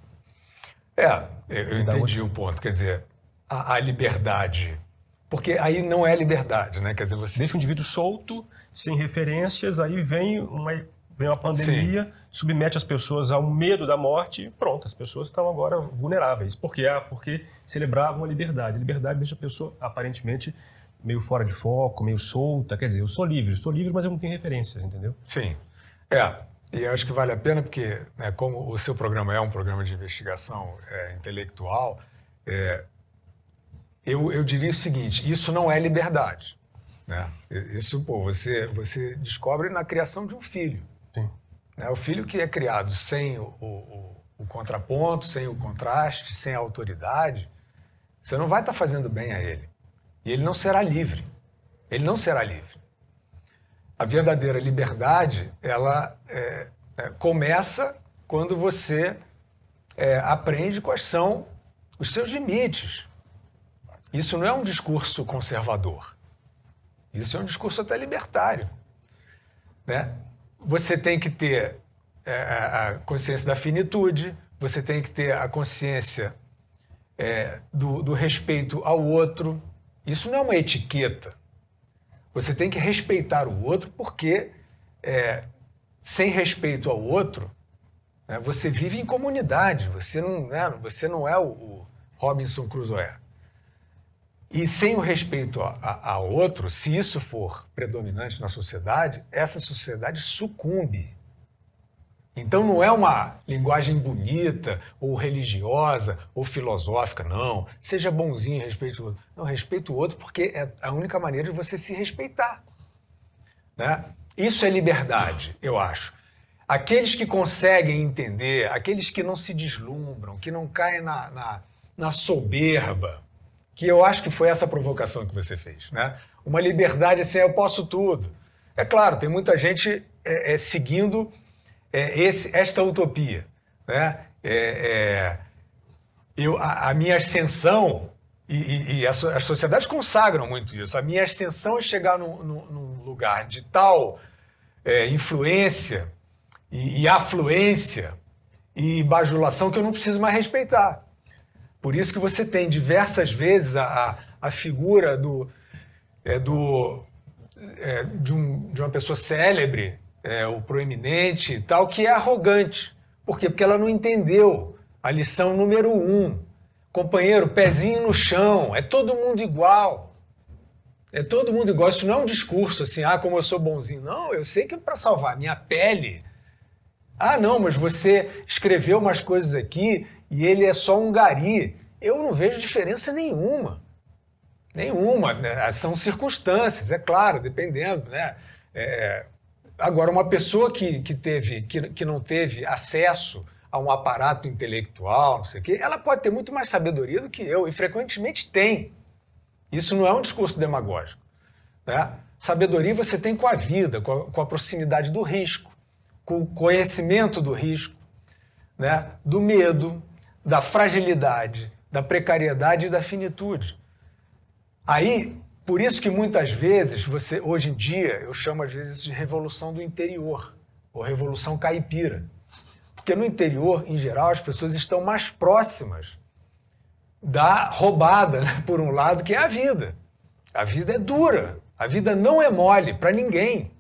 Speaker 1: É, eu, entendi o ponto. Quer dizer, a, a, liberdade. Porque aí não é liberdade, né? Quer dizer, você.
Speaker 2: Deixa o indivíduo solto, sem referências, aí vem uma vem uma pandemia, Sim. submete as pessoas ao medo da morte, pronto, as pessoas estão agora vulneráveis. Por quê? Ah, porque celebravam a liberdade. A liberdade deixa a pessoa, aparentemente, meio fora de foco, meio solta. Quer dizer, eu sou livre, estou livre, mas eu não tenho referências, entendeu?
Speaker 1: Sim. É, e eu acho que vale a pena porque, né, como o seu programa é um programa de investigação é, intelectual, é, eu, eu diria o seguinte: isso não é liberdade. Né? Isso, pô, você, você descobre na criação de um filho. Né? O filho que é criado sem o, o, o, contraponto, sem o contraste, sem a autoridade, você não vai estar fazendo bem a ele. E ele não será livre. Ele não será livre. A verdadeira liberdade, ela é, é, começa quando você é, aprende quais são os seus limites. Isso não é um discurso conservador. Isso é um discurso até libertário. Né? você tem que ter é, a consciência da finitude, você tem que ter a consciência é, do, do, respeito ao outro. Isso não é uma etiqueta. Você tem que respeitar o outro porque, é, sem respeito ao outro, né, você vive em comunidade. Você não, né, você não é o, o Robinson Crusoe. E sem o respeito ao outro, se isso for predominante na sociedade, essa sociedade sucumbe. Então não é uma linguagem bonita, ou religiosa, ou filosófica, não. Seja bonzinho, respeite o outro. Não, respeite o outro porque é a única maneira de você se respeitar. Né? Isso é liberdade, eu acho. Aqueles que conseguem entender, aqueles que não se deslumbram, que não caem na, na, na soberba, que eu acho que foi essa provocação que você fez, né? Uma liberdade assim, eu posso tudo. É claro, tem muita gente é, é, seguindo é, esse, esta utopia, né? É, é, eu, a, a, minha ascensão e, e, e as, as, sociedades consagram muito isso. A minha ascensão é chegar num, num, lugar de tal é, influência e, e afluência e bajulação que eu não preciso mais respeitar. Por isso que você tem diversas vezes a, a, a figura do, é, do, é, de, um, de uma pessoa célebre é, o proeminente e tal, que é arrogante. Por quê? Porque ela não entendeu a lição número um. Companheiro, pezinho no chão, é todo mundo igual. É todo mundo igual. Isso não é um discurso assim, ah, como eu sou bonzinho. Não, eu sei que é para salvar minha pele. Ah, não, mas você escreveu umas coisas aqui e ele é só um gari. Eu não vejo diferença nenhuma. Nenhuma. São circunstâncias, é claro, dependendo, né? É... Agora, uma pessoa que, que, teve, que, que não teve acesso a um aparato intelectual, não sei o quê, ela pode ter muito mais sabedoria do que eu, e frequentemente tem. Isso não é um discurso demagógico. Né? Sabedoria você tem com a vida, com a, com a proximidade do risco, com o conhecimento do risco, né? do medo, da fragilidade, da precariedade e da finitude. Aí, por isso que muitas vezes você, hoje em dia, eu chamo às vezes de revolução do interior, ou revolução caipira. Porque no interior, em geral, as pessoas estão mais próximas da roubada, né, por um lado, que é a vida. A vida é dura, a vida não é mole para ninguém.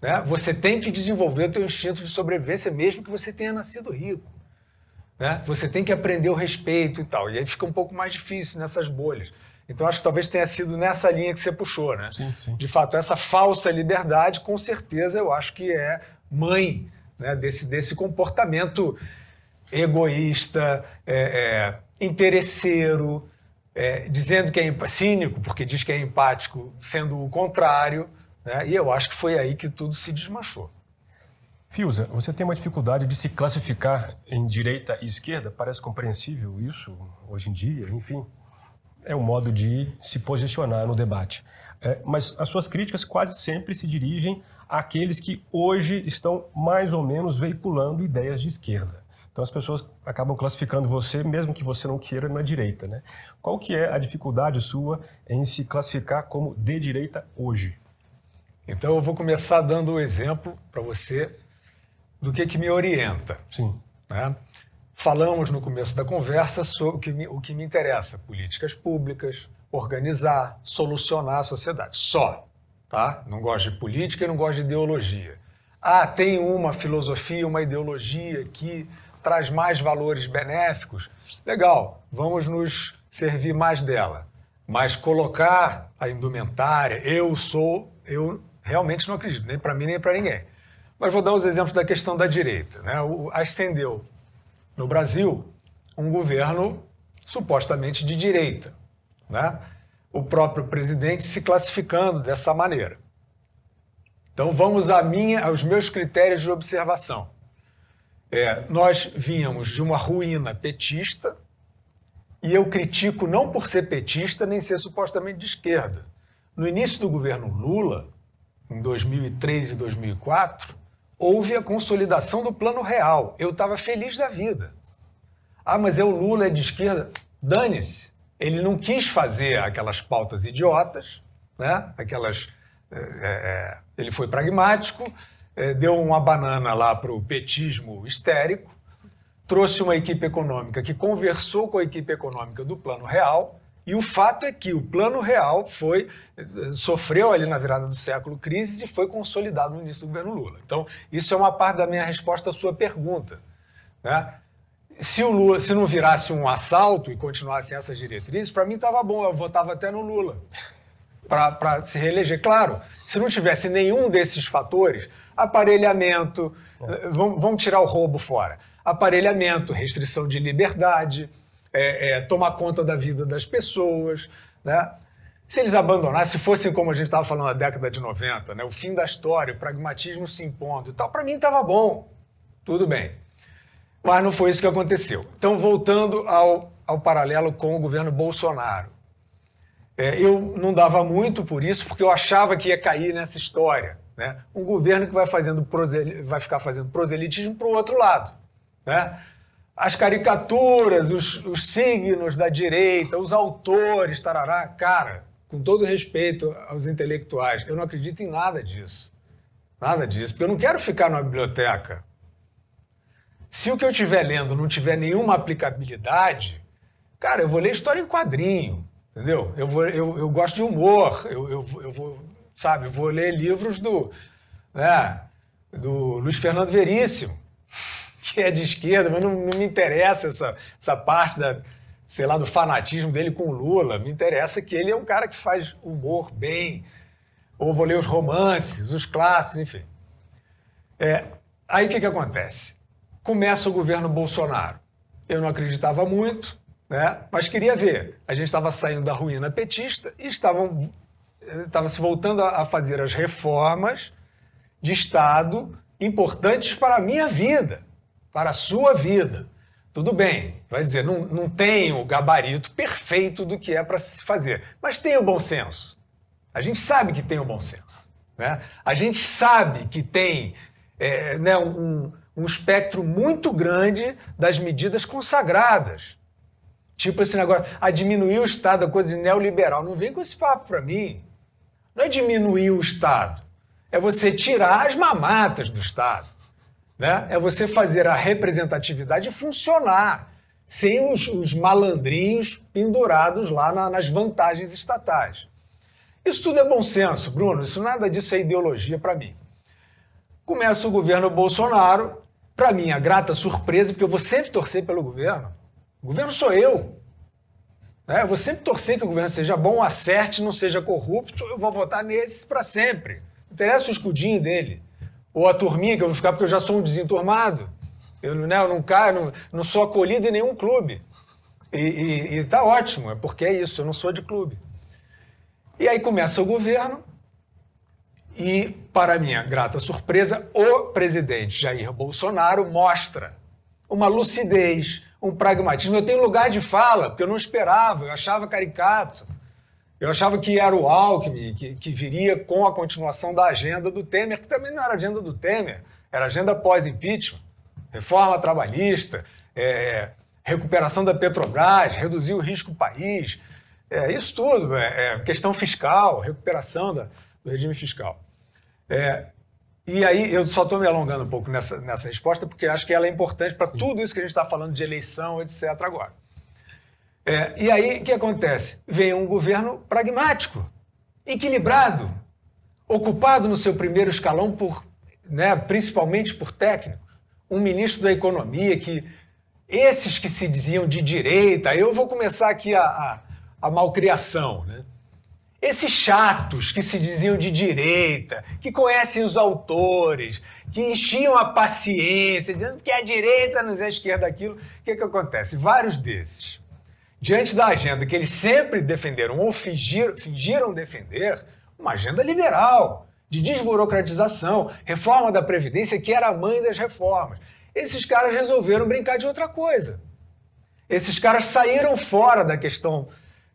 Speaker 1: Né? Você tem que desenvolver o teu instinto de sobrevivência, mesmo que você tenha nascido rico. Né? Você tem que aprender o respeito e tal. E aí fica um pouco mais difícil nessas bolhas. Então acho que talvez tenha sido nessa linha que você puxou, né?
Speaker 2: Sim, sim.
Speaker 1: De fato, essa falsa liberdade, com certeza, eu acho que é mãe né, desse, desse comportamento egoísta, é, é, interesseiro, é, dizendo que é cínico, porque diz que é empático, sendo o contrário. Né? E eu acho que foi aí que tudo se desmanchou.
Speaker 2: Fiuza, você tem uma dificuldade de se classificar em direita e esquerda? Parece compreensível isso hoje em dia, enfim é um modo de se posicionar no debate. É, mas as suas críticas quase sempre se dirigem àqueles que hoje estão mais ou menos veiculando ideias de esquerda. Então as pessoas acabam classificando você, mesmo que você não queira, na direita. Né? Qual que é a dificuldade sua em se classificar como de direita hoje?
Speaker 1: Então eu vou começar dando o um exemplo para você do que, que me orienta.
Speaker 2: Sim.
Speaker 1: Né? Falamos no começo da conversa sobre o que me, o que me interessa: políticas públicas, organizar, solucionar a sociedade. Só. Tá? Não gosto de política e não gosto de ideologia. Ah, tem uma filosofia, uma ideologia que traz mais valores benéficos. Legal, vamos nos servir mais dela. Mas colocar a indumentária, eu sou, eu realmente não acredito, nem para mim nem para ninguém. Mas vou dar os exemplos da questão da direita. Né? O, ascendeu no Brasil um governo supostamente de direita. Né? O próprio presidente se classificando dessa maneira. Então vamos a minha, aos meus critérios de observação. É, nós vínhamos de uma ruína petista, e eu critico não por ser petista nem ser supostamente de esquerda. No início do governo Lula, em 2003 e 2004, houve a consolidação do plano real. Eu estava feliz da vida. Ah, mas é o Lula, é de esquerda. Dane-se. Ele não quis fazer aquelas pautas idiotas, né? aquelas. É, é, é ele foi pragmático, é, deu uma banana lá para o petismo histérico, trouxe uma equipe econômica que conversou com a equipe econômica do plano real e o fato é que o plano real foi sofreu ali na virada do século crises e foi consolidado no início do governo Lula. Então, isso é uma parte da minha resposta à sua pergunta. Né? Se o Lula, se não virasse um assalto e continuassem essas diretrizes, para mim estava bom, eu votava até no Lula para se reeleger. Claro, se não tivesse nenhum desses fatores, aparelhamento, vamos, vamos tirar o roubo fora. Aparelhamento, restrição de liberdade, é, é, tomar conta da vida das pessoas, né? Se eles abandonassem, se fossem como a gente estava falando na década de 90, né? o fim da história, o pragmatismo se impondo e tal, para mim estava bom, tudo bem. Mas não foi isso que aconteceu. Então, voltando ao, ao paralelo com o governo Bolsonaro. É, eu não dava muito por isso, porque eu achava que ia cair nessa história. Né? Um governo que vai, fazendo vai ficar fazendo proselitismo para o outro lado. Né? As caricaturas, os, os, signos da direita, os autores, tarará. Cara, com todo respeito aos intelectuais, eu não acredito em nada disso. Nada disso, porque eu não quero ficar numa biblioteca. Se o que eu estiver lendo não tiver nenhuma aplicabilidade, cara, eu vou ler história em quadrinho, entendeu? Eu, vou, eu, eu gosto de humor, eu, eu, eu vou, sabe, eu vou ler livros do. Né, do Luiz Fernando Veríssimo, que é de esquerda, mas não, não me interessa essa, essa parte da, sei lá, do fanatismo dele com o Lula. Me interessa que ele é um cara que faz humor bem, ou vou ler os romances, os clássicos, enfim. É, aí o que, que acontece? Começa o governo Bolsonaro. Eu não acreditava muito, né? mas queria ver. A gente estava saindo da ruína petista e estavam estava se voltando a fazer as reformas de Estado importantes para a minha vida, para a sua vida. Tudo bem, vai dizer, não, não tem o gabarito perfeito do que é para se fazer, mas tem o bom senso. A gente sabe que tem o bom senso. Né? A gente sabe que tem é, né, um, um espectro muito grande das medidas consagradas. Tipo esse negócio, a diminuir o Estado, a coisa de neoliberal. Não vem com esse papo para mim. Não é diminuir o Estado, é você tirar as mamatas do Estado. Né? É você fazer a representatividade funcionar, sem os, os malandrinhos pendurados lá na, nas vantagens estatais. Isso tudo é bom senso, Bruno. Isso nada disso é ideologia para mim. Começa o governo Bolsonaro, para minha grata surpresa, porque eu vou sempre torcer pelo governo. O governo sou eu. É, eu vou sempre torcer que o governo seja bom, acerte, não seja corrupto. Eu vou votar nesses para sempre. Interessa o escudinho dele. Ou a turminha que eu vou ficar porque eu já sou um desenturmado. Eu, né, eu não caio, não, não sou acolhido em nenhum clube. E, e, e tá ótimo, é porque é isso, eu não sou de clube. E aí começa o governo, e, para minha grata surpresa, o presidente Jair Bolsonaro mostra uma lucidez, um pragmatismo. Eu tenho lugar de fala, porque eu não esperava, eu achava caricato. Eu achava que era o Alckmin, que, que viria com a continuação da agenda do Temer, que também não era agenda do Temer, era agenda pós-impeachment. Reforma trabalhista, é, recuperação da Petrobras, reduzir o risco do país, é, isso tudo, é, é questão fiscal, recuperação da, do regime fiscal. É, e aí, eu só estou me alongando um pouco nessa, nessa resposta, porque acho que ela é importante para tudo isso que a gente está falando de eleição, etc. agora. É, e aí, o que acontece? Vem um governo pragmático, equilibrado, ocupado no seu primeiro escalão por, né, principalmente por técnicos. Um ministro da Economia que esses que se diziam de direita, eu vou começar aqui a, a, a malcriação, né? Esses chatos que se diziam de direita, que conhecem os autores, que enchiam a paciência, dizendo que a direita não é a esquerda aquilo, o que, que acontece? Vários desses, diante da agenda que eles sempre defenderam ou fingiram, fingiram defender, uma agenda liberal, de desburocratização, reforma da Previdência, que era a mãe das reformas. Esses caras resolveram brincar de outra coisa. Esses caras saíram fora da questão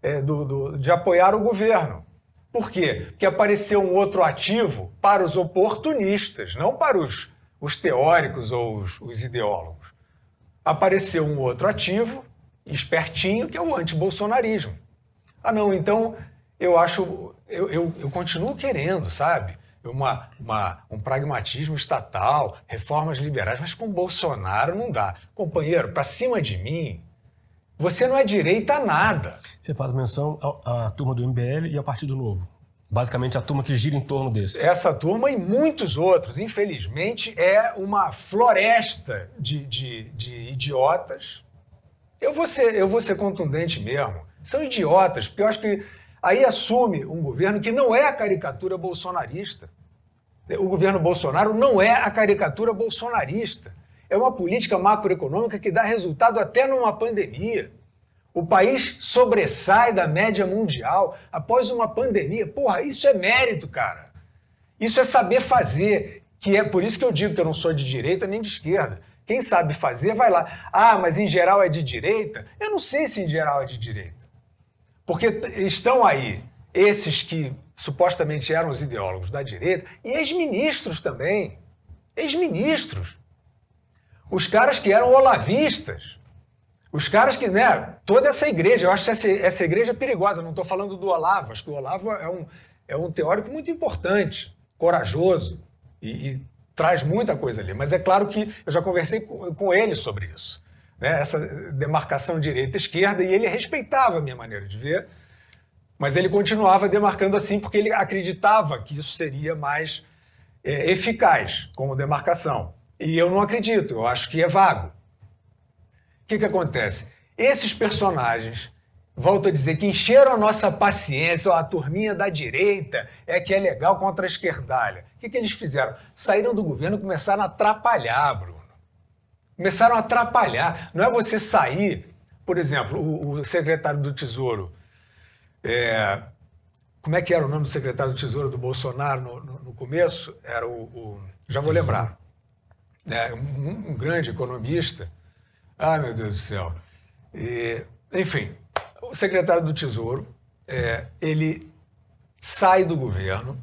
Speaker 1: é, do, do, de apoiar o governo. Por quê? Porque apareceu um outro ativo para os oportunistas, não para os, os teóricos ou os, os ideólogos. Apareceu um outro ativo, espertinho, que é o antibolsonarismo. Ah, não, então eu acho, eu, eu, eu continuo querendo, sabe? Uma, uma, um pragmatismo estatal, reformas liberais, mas com Bolsonaro não dá. Companheiro, para cima de mim, você não é direita a nada.
Speaker 2: Você faz menção à, à turma do MBL e ao Partido Novo. Basicamente, a turma que gira em torno desse.
Speaker 1: Essa turma e muitos outros. Infelizmente, é uma floresta de, de, de idiotas. Eu vou, ser, eu vou ser contundente mesmo. São idiotas, porque eu acho que aí assume um governo que não é a caricatura bolsonarista. O governo Bolsonaro não é a caricatura bolsonarista. É uma política macroeconômica que dá resultado até numa pandemia. O país sobressai da média mundial após uma pandemia. Porra, isso é mérito, cara. Isso é saber fazer. Que é por isso que eu digo que eu não sou de direita nem de esquerda. Quem sabe fazer, vai lá. Ah, mas em geral é de direita? Eu não sei se em geral é de direita. Porque estão aí esses que supostamente eram os ideólogos da direita e ex-ministros também. Ex-ministros. Os caras que eram olavistas. Os caras que, né, toda essa igreja, eu acho essa, essa igreja perigosa, não estou falando do Olavo, acho que o Olavo é um, é um teórico muito importante, corajoso e, e traz muita coisa ali. Mas é claro que eu já conversei com, com ele sobre isso, né, essa demarcação direita-esquerda, e ele respeitava a minha maneira de ver, mas ele continuava demarcando assim porque ele acreditava que isso seria mais é, eficaz como demarcação. E eu não acredito, eu acho que é vago. O que, que acontece? Esses personagens, volto a dizer, que encheram a nossa paciência, ó, a turminha da direita é que é legal contra a esquerdalha. O que, que eles fizeram? Saíram do governo e começaram a atrapalhar, Bruno. Começaram a atrapalhar. Não é você sair, por exemplo, o, o secretário do Tesouro. É, como é que era o nome do secretário do Tesouro do Bolsonaro no, no, no começo? Era o, o, Já vou lembrar. É, um, um, grande economista. Ah, meu Deus do céu. E, enfim, o secretário do Tesouro, é, ele sai do governo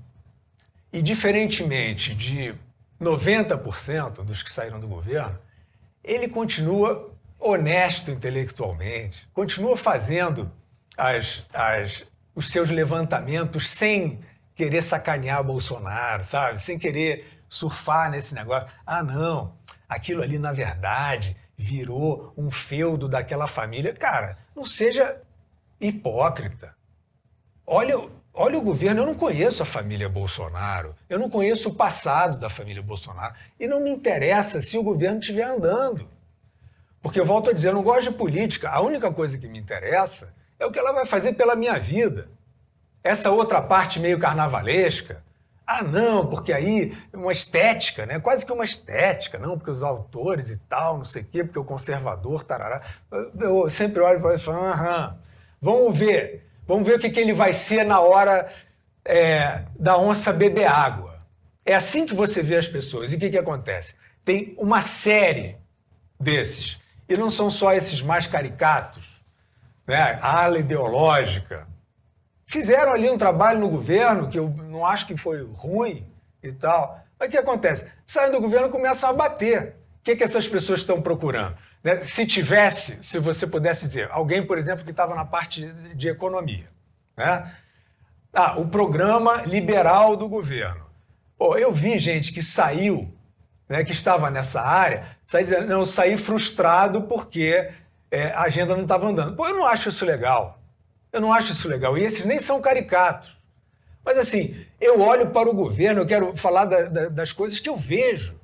Speaker 1: e, diferentemente de 90% dos que saíram do governo, ele continua honesto intelectualmente, continua fazendo as, as, os seus levantamentos sem querer sacanear Bolsonaro, sabe? Sem querer surfar nesse negócio. Ah, não, aquilo ali na verdade virou um feudo daquela família. Cara, não seja hipócrita. Olha, olha o governo, eu não conheço a família Bolsonaro, eu não conheço o passado da família Bolsonaro e não me interessa se o governo estiver andando. Porque eu volto a dizer, eu não gosto de política. A única coisa que me interessa é o que ela vai fazer pela minha vida. Essa outra parte meio carnavalesca. Ah, não, porque aí uma estética, né? Quase que uma estética, não, porque os autores e tal, não sei o quê, porque o conservador, tarará. Eu sempre olho para ele e falo, aham, vamos ver, vamos ver o que, que ele vai ser na hora é, da onça beber água. É assim que você vê as pessoas. E o que, que acontece? Tem uma série desses. E não são só esses mais caricatos né, a ala ideológica. Fizeram ali um trabalho no governo que eu não acho que foi ruim e tal. Mas o que acontece? Saem do governo e começam a bater. O que, que essas pessoas estão procurando? Né? Se tivesse, se você pudesse dizer, alguém, por exemplo, que estava na parte de economia. Né? Ah, o programa liberal do governo. Pô, eu vi gente que saiu, né, que estava nessa área, sair dizendo, não, saí frustrado porque é, a agenda não estava andando. Pô, eu não acho isso legal. Eu não acho isso legal. E esses nem são caricatos. Mas assim, eu olho para o governo, eu quero falar da, da, das coisas que eu vejo.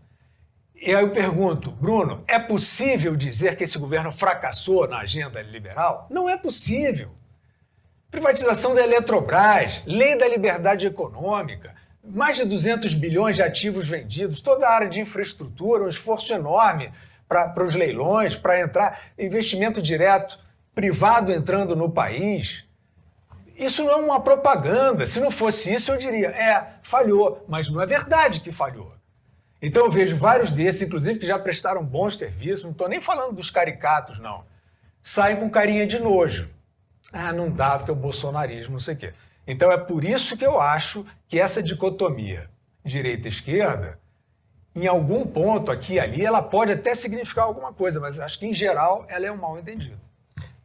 Speaker 1: E aí eu pergunto, Bruno, é possível dizer que esse governo fracassou na agenda liberal? Não é possível. Privatização da Eletrobras, lei da liberdade econômica, mais de 200 bilhões de ativos vendidos, toda a área de infraestrutura, um esforço enorme para os leilões, para entrar, investimento direto privado entrando no país. Isso não é uma propaganda. Se não fosse isso, eu diria, é, falhou, mas não é verdade que falhou. Então eu vejo vários desses, inclusive, que já prestaram bons serviços, não estou nem falando dos caricatos, não. Saem com carinha de nojo. Ah, não dá, porque é o bolsonarismo, não sei o quê. Então é por isso que eu acho que essa dicotomia direita-esquerda em algum ponto aqui e ali, ela pode até significar alguma coisa, mas acho que em geral ela é um mal entendido.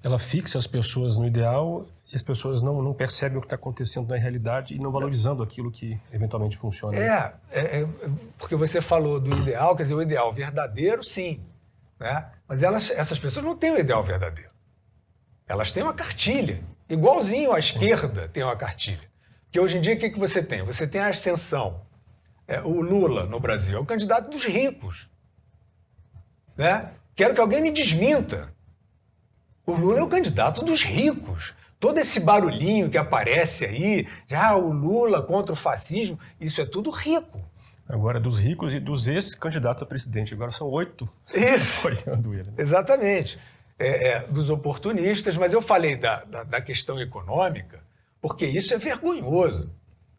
Speaker 2: Ela fixa as pessoas no ideal as pessoas não, não percebem o que está acontecendo na realidade e não valorizando aquilo que eventualmente funciona.
Speaker 1: É, é, é, porque você falou do ideal, quer dizer, o ideal verdadeiro, sim. Né? Mas elas, essas pessoas não têm o ideal verdadeiro. Elas têm uma cartilha. Igualzinho a esquerda tem uma cartilha. Que hoje em dia, o que, que você tem? Você tem a ascensão é, o Lula no Brasil, é o candidato dos ricos. Né? Quero que alguém me desminta. O Lula é o candidato dos ricos. Todo esse barulhinho que aparece aí, já o Lula contra o fascismo, isso é tudo rico.
Speaker 2: Agora, dos ricos e dos ex-candidatos a presidente. Agora são oito
Speaker 1: isso. [LAUGHS] ele. Né? Exatamente. É, é, dos oportunistas, mas eu falei da, da, da questão econômica, porque isso é vergonhoso.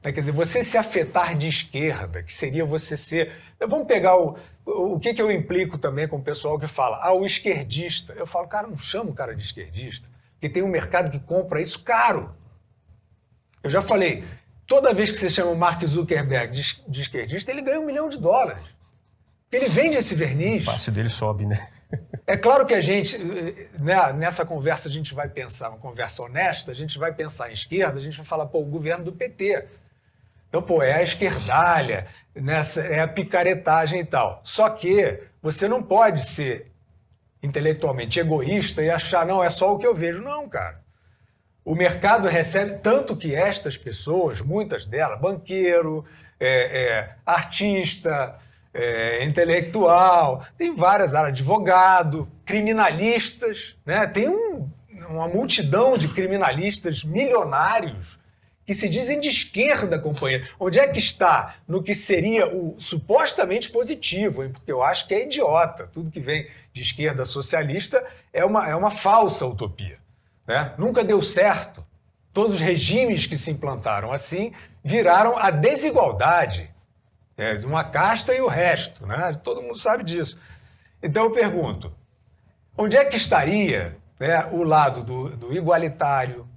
Speaker 1: Né? Quer dizer, você se afetar de esquerda, que seria você ser. Vamos pegar o. O que, que eu implico também com o pessoal que fala, ah, o esquerdista. Eu falo, cara, não chama o cara de esquerdista, porque tem um mercado que compra isso caro. Eu já falei, toda vez que você chama o Mark Zuckerberg de, de esquerdista, ele ganha um milhão de dólares. Ele vende esse verniz.
Speaker 2: O passe dele sobe, né?
Speaker 1: É claro que a gente, né, nessa conversa, a gente vai pensar, uma conversa honesta, a gente vai pensar em esquerda, a gente vai falar, pô, o governo do PT. Então, pô, é a esquerdalha, nessa, é a picaretagem e tal. Só que você não pode ser intelectualmente egoísta e achar, não, é só o que eu vejo. Não, cara. O mercado recebe tanto que estas pessoas, muitas delas, banqueiro, é, é, artista, é, intelectual, tem várias áreas, advogado, criminalistas, né? tem um, uma multidão de criminalistas milionários que se dizem de esquerda, companheiro. Onde é que está no que seria o supostamente positivo? Hein? Porque eu acho que é idiota. Tudo que vem de esquerda socialista é uma, é uma falsa utopia. Né? Nunca deu certo. Todos os regimes que se implantaram assim viraram a desigualdade é, de uma casta e o resto. Né? Todo mundo sabe disso. Então eu pergunto: onde é que estaria né, o lado do, do igualitário,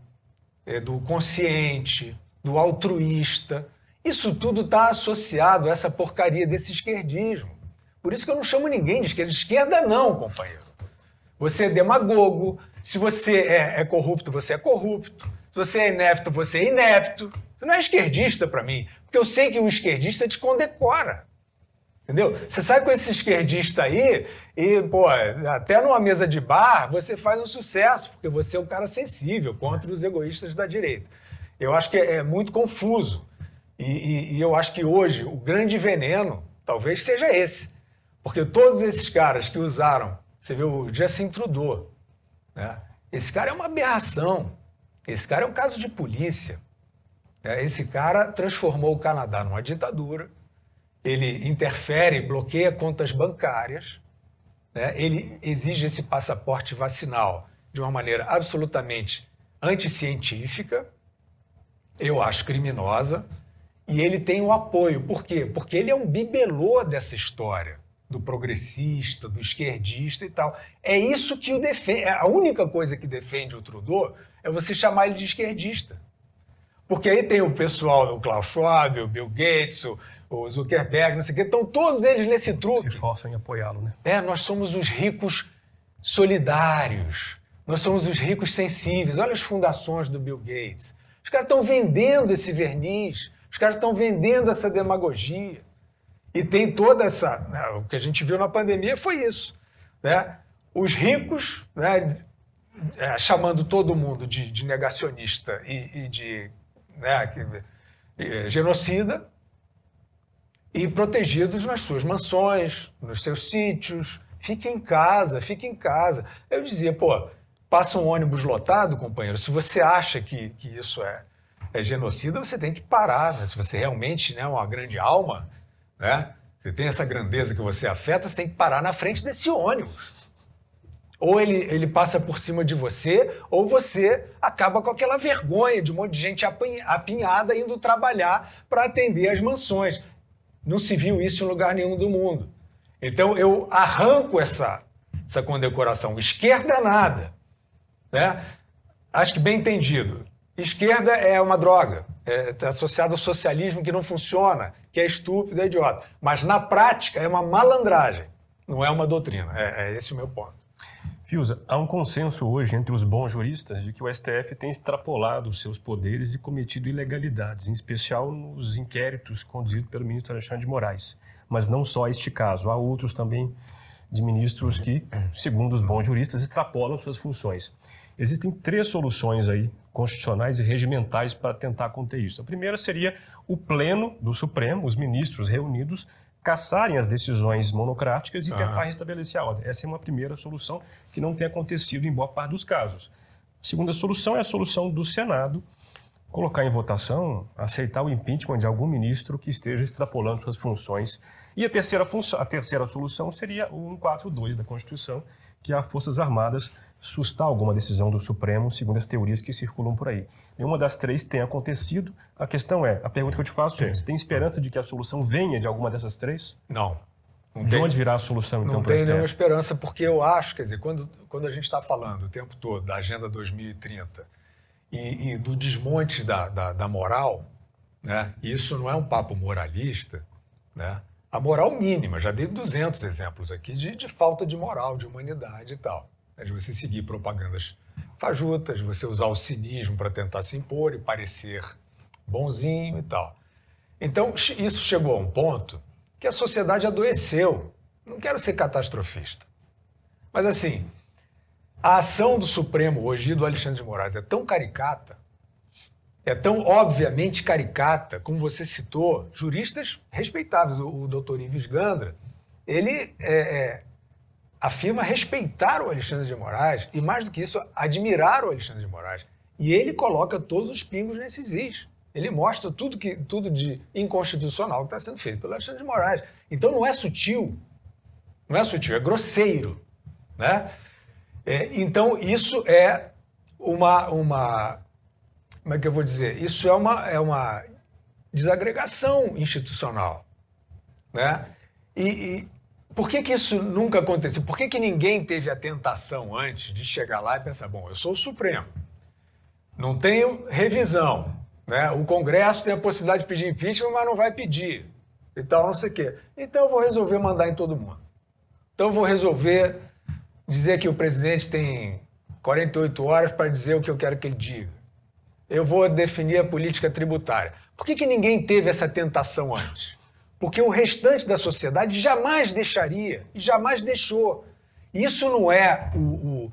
Speaker 1: do consciente, do altruísta. Isso tudo está associado a essa porcaria desse esquerdismo. Por isso que eu não chamo ninguém de esquerda. Esquerda não, companheiro. Você é demagogo. Se você é, é corrupto, você é corrupto. Se você é inepto, você é inepto. Você não é esquerdista para mim. Porque eu sei que o esquerdista te condecora. Entendeu? Você sai com esse esquerdista aí e, pô, até numa mesa de bar você faz um sucesso, porque você é um cara sensível contra os egoístas da direita. Eu acho que é, é muito confuso. E, e, e eu acho que hoje o grande veneno talvez seja esse. Porque todos esses caras que usaram, você vê o Justin Trudeau, né? esse cara é uma aberração. Esse cara é um caso de polícia. Né? Esse cara transformou o Canadá numa ditadura ele interfere, bloqueia contas bancárias, né? ele exige esse passaporte vacinal de uma maneira absolutamente anticientífica, eu acho criminosa, e ele tem o apoio. Por quê? Porque ele é um bibelô dessa história do progressista, do esquerdista e tal. É isso que o defende. A única coisa que defende o Trudeau é você chamar ele de esquerdista. Porque aí tem o pessoal, o Klaus Schwab, o Bill Gates, o o Zuckerberg, não sei o quê, estão todos eles nesse truque.
Speaker 2: Se esforçam em apoiá-lo, né?
Speaker 1: É, nós somos os ricos solidários, nós somos os ricos sensíveis. Olha as fundações do Bill Gates. Os caras estão vendendo esse verniz, os caras estão vendendo essa demagogia. E tem toda essa. Né, o que a gente viu na pandemia foi isso. Né? Os ricos né, é, chamando todo mundo de, de negacionista e, e de né, que, é, genocida, e protegidos nas suas mansões, nos seus sítios. Fique em casa, fique em casa. Eu dizia, pô, passa um ônibus lotado, companheiro, se você acha que, que isso é, é genocida, você tem que parar. Né? Se você realmente é né, uma grande alma, né? você tem essa grandeza que você afeta, você tem que parar na frente desse ônibus. Ou ele, ele passa por cima de você, ou você acaba com aquela vergonha de um monte de gente apinhada indo trabalhar para atender as mansões. Não se viu isso em lugar nenhum do mundo. Então eu arranco essa, essa condecoração. Esquerda nada. Né? Acho que bem entendido. Esquerda é uma droga, é, é associado ao socialismo que não funciona, que é estúpido, é idiota. Mas na prática é uma malandragem, não é uma doutrina. É, é esse o meu ponto.
Speaker 2: Fiuza, há um consenso hoje entre os bons juristas de que o STF tem extrapolado seus poderes e cometido ilegalidades, em especial nos inquéritos conduzidos pelo ministro Alexandre de Moraes. Mas não só este caso, há outros também de ministros que, segundo os bons juristas, extrapolam suas funções. Existem três soluções aí constitucionais e regimentais para tentar conter isso. A primeira seria o pleno do Supremo, os ministros reunidos caçarem as decisões monocráticas e tentar restabelecer a ordem. Essa é uma primeira solução que não tem acontecido em boa parte dos casos. A segunda solução é a solução do Senado colocar em votação, aceitar o impeachment de algum ministro que esteja extrapolando suas funções. E a terceira, função, a terceira solução seria o 142 da Constituição, que as Forças Armadas sustar alguma decisão do Supremo, segundo as teorias que circulam por aí. Nenhuma das três tem acontecido. A questão é, a pergunta que eu te faço é, você tem esperança de que a solução venha de alguma dessas três?
Speaker 1: Não.
Speaker 2: não de tem, onde virá a solução, então,
Speaker 1: Não tenho nenhuma esperança, porque eu acho, quer dizer, quando, quando a gente está falando o tempo todo da Agenda 2030 e, e do desmonte da, da, da moral, né? isso não é um papo moralista, né? a moral mínima, já dei 200 exemplos aqui de, de falta de moral, de humanidade e tal. Né? De você seguir propagandas fajutas, você usar o cinismo para tentar se impor e parecer bonzinho e tal. Então, isso chegou a um ponto que a sociedade adoeceu. Não quero ser catastrofista. Mas assim, A ação do Supremo hoje e do Alexandre de Moraes é tão caricata, é tão obviamente caricata, como você citou, juristas respeitáveis, o, o doutor Ives Gandra, ele é, é, afirma respeitar o Alexandre de Moraes e, mais do que isso, admirar o Alexandre de Moraes. E ele coloca todos os pingos nesses is. Ele mostra tudo, que, tudo de inconstitucional que está sendo feito pelo Alexandre de Moraes. Então não é sutil, não é sutil, é grosseiro. Né? É, então isso é uma, uma. Como é que eu vou dizer? Isso é uma, é uma desagregação institucional. Né? E, e por que, que isso nunca aconteceu? Por que, que ninguém teve a tentação antes de chegar lá e pensar: bom, eu sou o Supremo, não tenho revisão. Né? O Congresso tem a possibilidade de pedir impeachment, mas não vai pedir. E tal, não sei o quê. Então eu vou resolver mandar em todo mundo. Então eu vou resolver dizer que o presidente tem 48 horas para dizer o que eu quero que ele diga. Eu vou definir a política tributária. Por que, que ninguém teve essa tentação antes? Porque o restante da sociedade jamais deixaria e jamais deixou. Isso não é o, o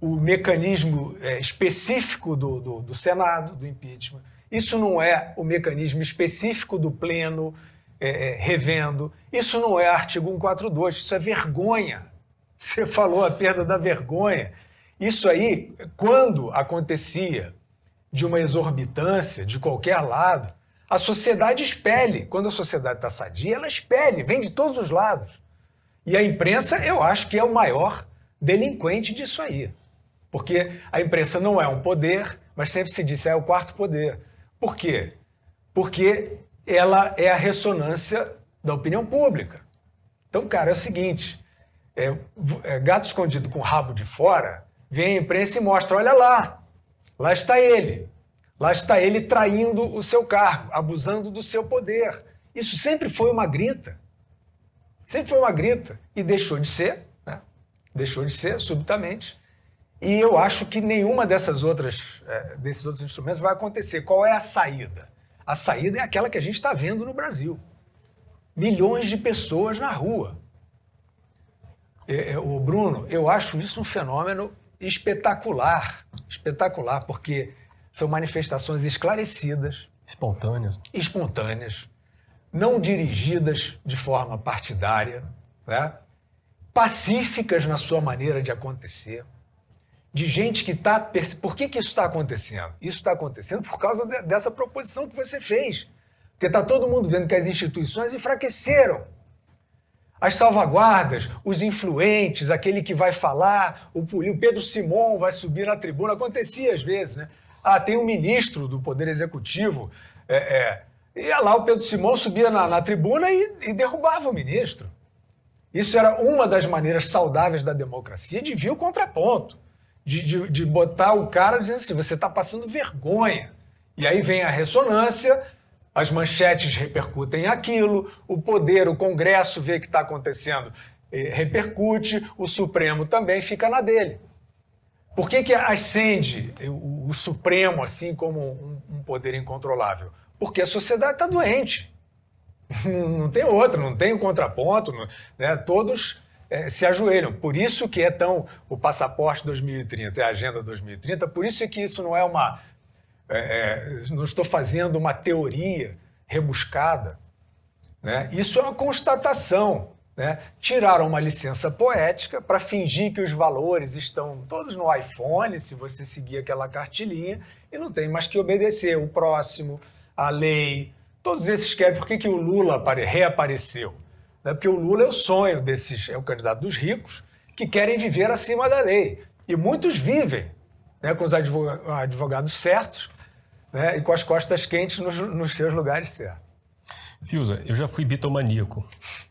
Speaker 1: o mecanismo é, específico do, do, do, Senado, do impeachment. Isso não é o mecanismo específico do pleno é, é revendo. Isso não é artigo 142. Isso é vergonha. Você [LAUGHS] falou a perda da vergonha. Isso aí, quando acontecia de uma exorbitância de qualquer lado, a sociedade expele. Quando a sociedade está sadia, ela expele, vem de todos os lados. E a imprensa, eu acho que é o maior delinquente disso aí. Porque a imprensa não é um poder, mas sempre se diz é o quarto poder. Por quê? Porque ela é a ressonância da opinião pública. Então, cara, é o seguinte: é, é, gato escondido com o rabo de fora, vem a imprensa e mostra: olha lá, lá está ele. Lá está ele traindo o seu cargo, abusando do seu poder. Isso sempre foi uma grita. Sempre foi uma grita. E deixou de ser, né? deixou de ser subitamente. E eu acho que nenhuma dessas outras, é, desses outros instrumentos vai acontecer. Qual é a saída? A saída é aquela que a gente está vendo no Brasil. Milhões de pessoas na rua. É, é, o Bruno, eu acho isso um fenômeno espetacular. Espetacular, porque são manifestações esclarecidas.
Speaker 2: Espontâneas.
Speaker 1: Espontâneas. Não dirigidas de forma partidária. Né? Pacíficas na sua maneira de acontecer de gente que está. Por que, que isso está acontecendo? Isso está acontecendo por causa de, dessa proposição que você fez. Porque está todo mundo vendo que as instituições enfraqueceram. As salvaguardas, os influentes, aquele que vai falar, o, o Pedro Simon vai subir na tribuna, acontecia às vezes, né? Ah, tem um ministro do Poder Executivo, é, é, ia lá o Pedro Simon subia na, na tribuna e, e derrubava o ministro. Isso era uma das maneiras saudáveis da democracia de vir o contraponto de, de, de botar o cara dizendo assim: você está passando vergonha. E aí vem a ressonância, as manchetes repercutem aquilo, o poder, o Congresso vê que está acontecendo, eh, repercute, o Supremo também fica na dele. Por que, que ascende o, o Supremo assim como um, um, poder incontrolável? Porque a sociedade está doente. [LAUGHS] Não, não, tem outra, não tem um contraponto, né? todos é, se ajoelham. Por isso que é tão o passaporte 2030, é a agenda 2030, por isso que isso não é uma. É, não estou fazendo uma teoria rebuscada. Né? Isso é uma constatação. Né? Tiraram uma licença poética para fingir que os valores estão todos no iPhone, se você seguir aquela cartilinha, e não tem mais que obedecer o próximo, a lei. Todos esses querem. Por que, que o Lula reapareceu? Né? Porque o Lula é o sonho desses, é o candidato dos ricos, que querem viver acima da lei. E muitos vivem né, com os advogados certos né, e com as costas quentes nos, nos seus lugares certos.
Speaker 2: Fiuza, eu já fui bitomaníaco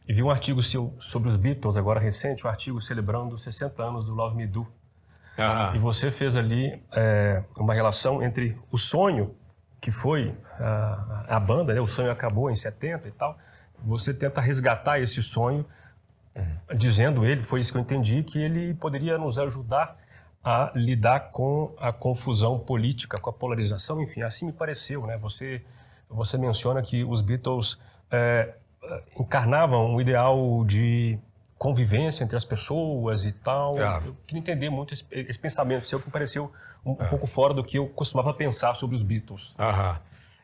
Speaker 2: e vi um artigo seu sobre os Beatles, agora recente, um artigo celebrando os 60 anos do Love Me Do. Ah. E você fez ali é, uma relação entre o sonho, que foi a, a banda, né, o sonho acabou em 70 e tal, você tenta resgatar esse sonho, dizendo ele, foi isso que eu entendi, que ele poderia nos ajudar a lidar com a confusão política, com a polarização, enfim, assim me pareceu, né? Você, você menciona que os Beatles é, encarnavam um ideal de convivência entre as pessoas e tal. É. Eu queria entender muito esse, esse pensamento seu que me pareceu um, um, é. pouco fora do que eu costumava pensar sobre os Beatles.
Speaker 1: Aham.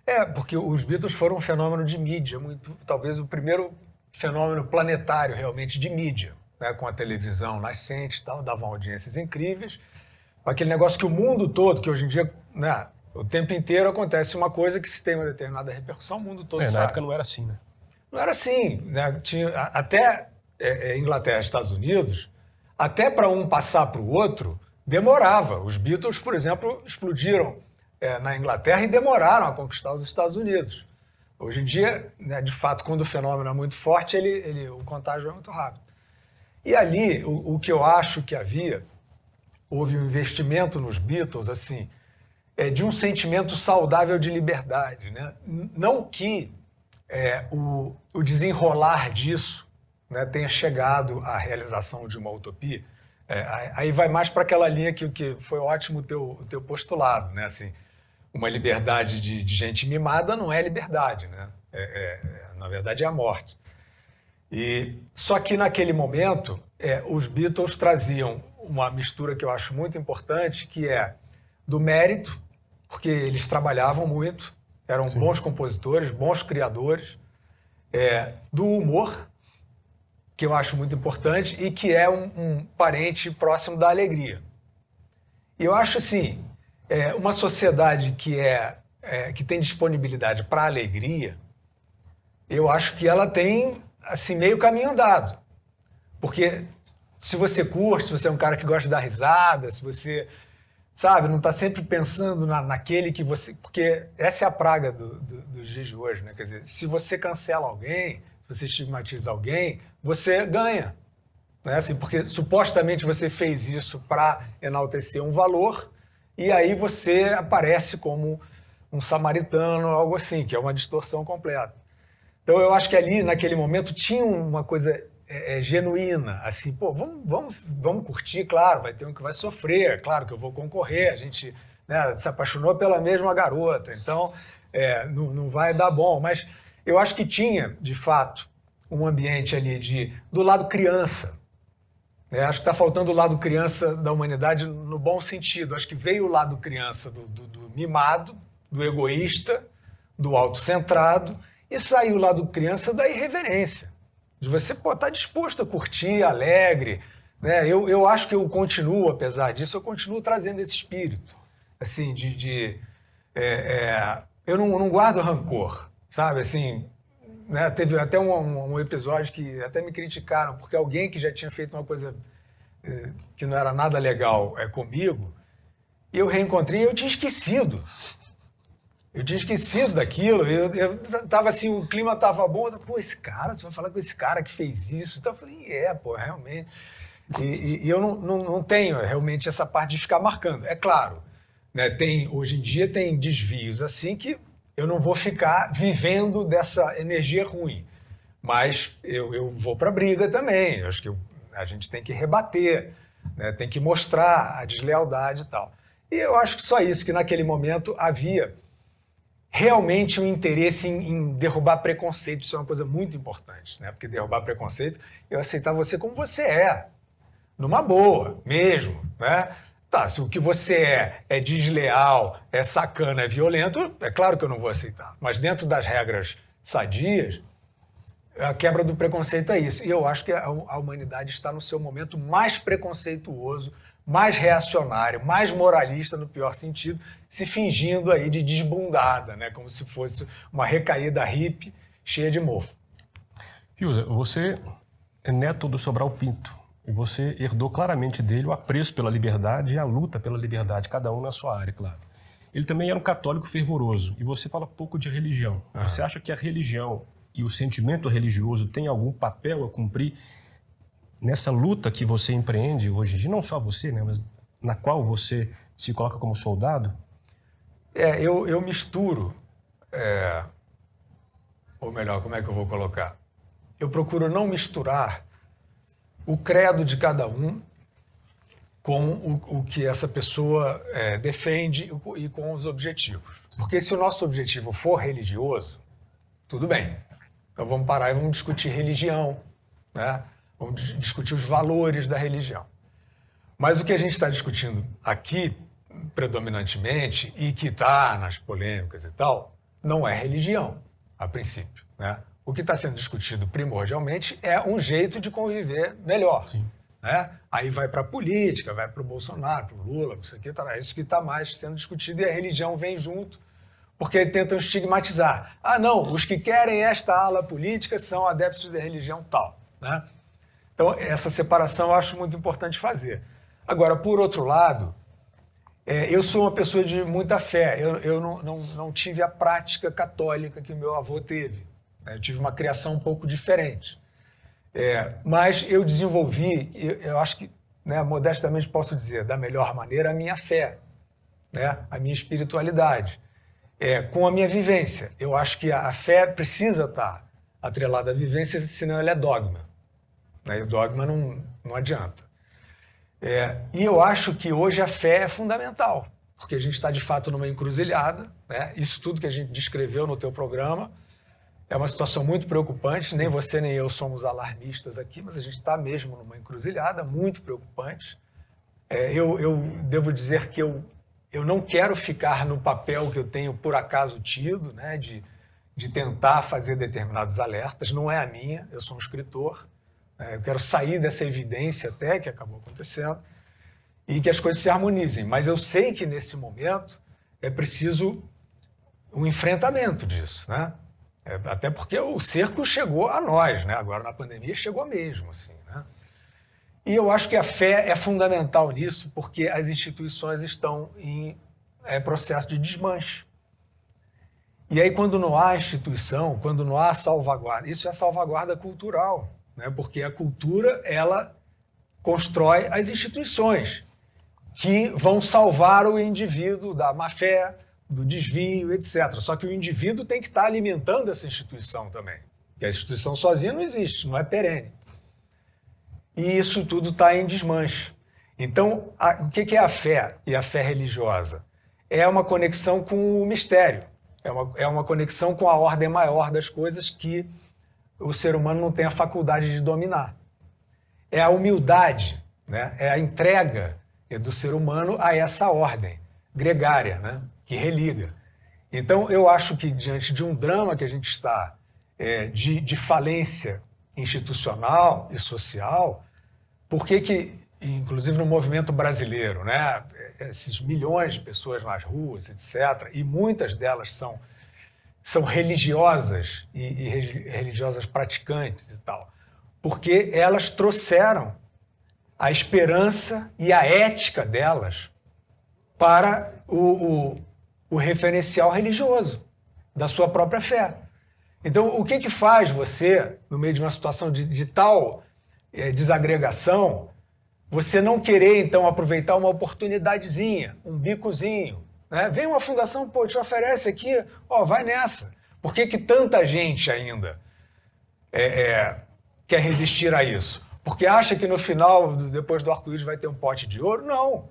Speaker 1: É, porque os Beatles foram um fenômeno de mídia, muito, talvez o primeiro fenômeno planetário realmente de mídia, né, com a televisão nascente e tal, davam audiências incríveis. Aquele negócio que o mundo todo, que hoje em dia, né, o tempo inteiro acontece uma coisa que se tem uma determinada repercussão, o mundo todo é, sabe.
Speaker 2: Na época não era assim, né?
Speaker 1: Não era assim. Né? Tinha, até é, é, Inglaterra e Estados Unidos, até para um passar para o outro, demorava. Os Beatles, por exemplo, explodiram é, na Inglaterra e demoraram a conquistar os Estados Unidos. Hoje em dia, né, de fato, quando o fenômeno é muito forte, ele, ele, o contágio é muito rápido. E ali, o, o, que eu acho que havia, houve um investimento nos Beatles, assim, é, de um sentimento saudável de liberdade. Né? Não que é, o, o desenrolar disso né, tenha chegado à realização de uma utopia, é, aí vai mais para aquela linha que, que foi ótimo o teu, teu postulado, né? Assim, uma liberdade de, de gente mimada não é liberdade, né? É, é, é, na verdade é a morte. E só que naquele momento os Beatles traziam uma mistura que eu acho muito importante, que é do mérito, porque eles trabalhavam muito, eram Sim. bons compositores, bons criadores, é, do humor, que eu acho muito importante e que é um, um parente próximo da alegria. E eu acho assim, é, uma sociedade que, é, é que tem disponibilidade para alegria, eu acho que ela tem assim meio caminho andado. Porque se você curte, se você é um cara que gosta de dar risada, se você, sabe, não está sempre pensando na, naquele que você... Porque essa é a praga do, do, dos dias de hoje, né? Quer dizer, se você cancela alguém, se você estigmatiza alguém, você ganha. Né? Assim, porque supostamente você fez isso para enaltecer um valor e aí você aparece como um samaritano, algo assim, que é uma distorção completa. Então eu acho que ali, naquele momento, tinha uma coisa é, é, genuína, assim, pô, vamos, vamos, vamos curtir, claro, vai ter um que vai sofrer, claro que eu vou concorrer, a gente né, se apaixonou pela mesma garota, então é, não, não vai dar bom, mas eu acho que tinha, de fato, um ambiente ali de do lado criança, é, acho que está faltando o lado criança da humanidade no bom sentido. Acho que veio o lado criança do, do, do mimado, do egoísta, do autocentrado, e saiu o lado criança da irreverência. De você estar tá disposto a curtir, alegre. Né? Eu, eu acho que eu continuo, apesar disso, eu continuo trazendo esse espírito. Assim, de. de é, é, eu não, não guardo rancor, sabe? Assim, né, teve até um, um, episódio que até me criticaram, porque alguém que já tinha feito uma coisa eh, que não era nada legal é, comigo, eu reencontrei e eu tinha esquecido. Eu tinha esquecido daquilo. Eu, eu tava assim, o clima tava bom. Eu, pô, esse cara, você vai falar com esse cara que fez isso? Então eu falei, é, pô, realmente. E, e, e eu não, não, não, tenho realmente essa parte de ficar marcando. É claro, né, tem, hoje em dia tem desvios assim que eu não vou ficar vivendo dessa energia ruim. Mas eu, eu vou para briga também. Eu acho que eu, a gente tem que rebater, né? tem que mostrar a deslealdade e tal. E eu acho que só isso, que naquele momento havia realmente um interesse em, em, derrubar preconceito. Isso é uma coisa muito importante, né? porque derrubar preconceito, eu aceitar você como você é, numa boa, mesmo. Né? Tá, se o que você é é desleal, é sacana, é violento, é claro que eu não vou aceitar. Mas dentro das regras sadias, a quebra do preconceito é isso. E eu acho que a, a humanidade está no seu momento mais preconceituoso, mais reacionário, mais moralista no pior sentido, se fingindo aí de desbundada, né? como se fosse uma recaída hippie cheia de mofo.
Speaker 2: Fiuza, você é neto do Sobral Pinto, e você herdou claramente dele o apreço pela liberdade e a luta pela liberdade, cada um na sua área, claro. Ele também era um católico fervoroso, e você fala pouco de religião. Ah. Você acha que a religião e o sentimento religioso têm algum papel a cumprir nessa luta que você empreende hoje, de não só você, né, mas na qual você se coloca como soldado?
Speaker 1: É, eu, eu misturo, é, ou melhor, como é que eu vou colocar? Eu procuro não misturar o credo de cada um com o, o que essa pessoa é, defende e com os objetivos. Porque se o nosso objetivo for religioso, tudo bem. Então vamos parar e vamos discutir religião. Né? Vamos discutir os valores da religião. Mas o que a gente está discutindo aqui, predominantemente, e que está nas polêmicas e tal, não é religião, a princípio. Né? O que está sendo discutido primordialmente é um jeito de conviver melhor. Sim. Né? Aí vai para a política, vai para o Bolsonaro, para o Lula, isso aqui, tá, isso que está mais sendo discutido e a religião vem junto, porque tentam estigmatizar. Ah, não, os que querem esta ala política são adeptos da religião tal. Né? Então, essa separação eu acho muito importante fazer. Agora, por outro lado, é, eu sou uma pessoa de muita fé. Eu, eu não, não, não, tive a prática católica que meu avô teve. Né? Eu tive uma criação um pouco diferente. É, mas eu desenvolvi, eu, eu acho que, né, modestamente posso dizer, da melhor maneira, a minha fé, né, a minha espiritualidade, é, com a minha vivência. Eu acho que a, a fé precisa estar atrelada à vivência, senão ela é dogma. Né, o dogma não, não adianta. É, e eu acho que hoje a fé é fundamental, porque a gente está de fato numa encruzilhada, né? isso tudo que a gente descreveu no teu programa é uma situação muito preocupante, nem você nem eu somos alarmistas aqui, mas a gente está mesmo numa encruzilhada muito preocupante. É, eu, eu devo dizer que eu, eu não quero ficar no papel que eu tenho por acaso tido, né, de, de tentar fazer determinados alertas, não é a minha, eu sou um escritor, eu quero sair dessa evidência até que acabou acontecendo e que as coisas se harmonizem. Mas eu sei que nesse momento é preciso um enfrentamento disso, né? É, até porque o cerco chegou a nós, né? Agora na pandemia chegou mesmo, assim, né? E eu acho que a fé é fundamental nisso, porque as instituições estão em é, processo de desmanche. E aí, quando não há instituição, quando não há salvaguarda, isso é salvaguarda cultural né? porque a cultura ela constrói as instituições que vão salvar o indivíduo da má fé, do desvio, etc. Só que o indivíduo tem que estar alimentando essa instituição também. Porque a instituição sozinha não existe, não é perene. E isso tudo está em desmanche. Então, a, o que é a fé e a fé religiosa? É uma conexão com o mistério, é uma, é uma conexão com a ordem maior das coisas que o ser humano não tem a faculdade de dominar. É a humildade, né? é a entrega do ser humano a essa ordem gregária, né? que religa. Então, eu acho que diante de um drama que a gente está é, de, de falência institucional e social, por que que, inclusive no movimento brasileiro, né, esses milhões de pessoas nas ruas, etc., e muitas delas são são religiosas e, e religiosas praticantes e tal, porque elas trouxeram a esperança e a ética delas para o, o, o referencial religioso da sua própria fé. Então, o que, que faz você, no meio de uma situação de, de tal é, desagregação, você não querer, então, aproveitar uma oportunidadezinha, um bicozinho, né? Vem uma fundação, pô, te oferece aqui, ó, vai nessa. Por que, que tanta gente ainda é, é, quer resistir a isso? Porque acha que no final, depois do arco-íris, vai ter um pote de ouro? Não.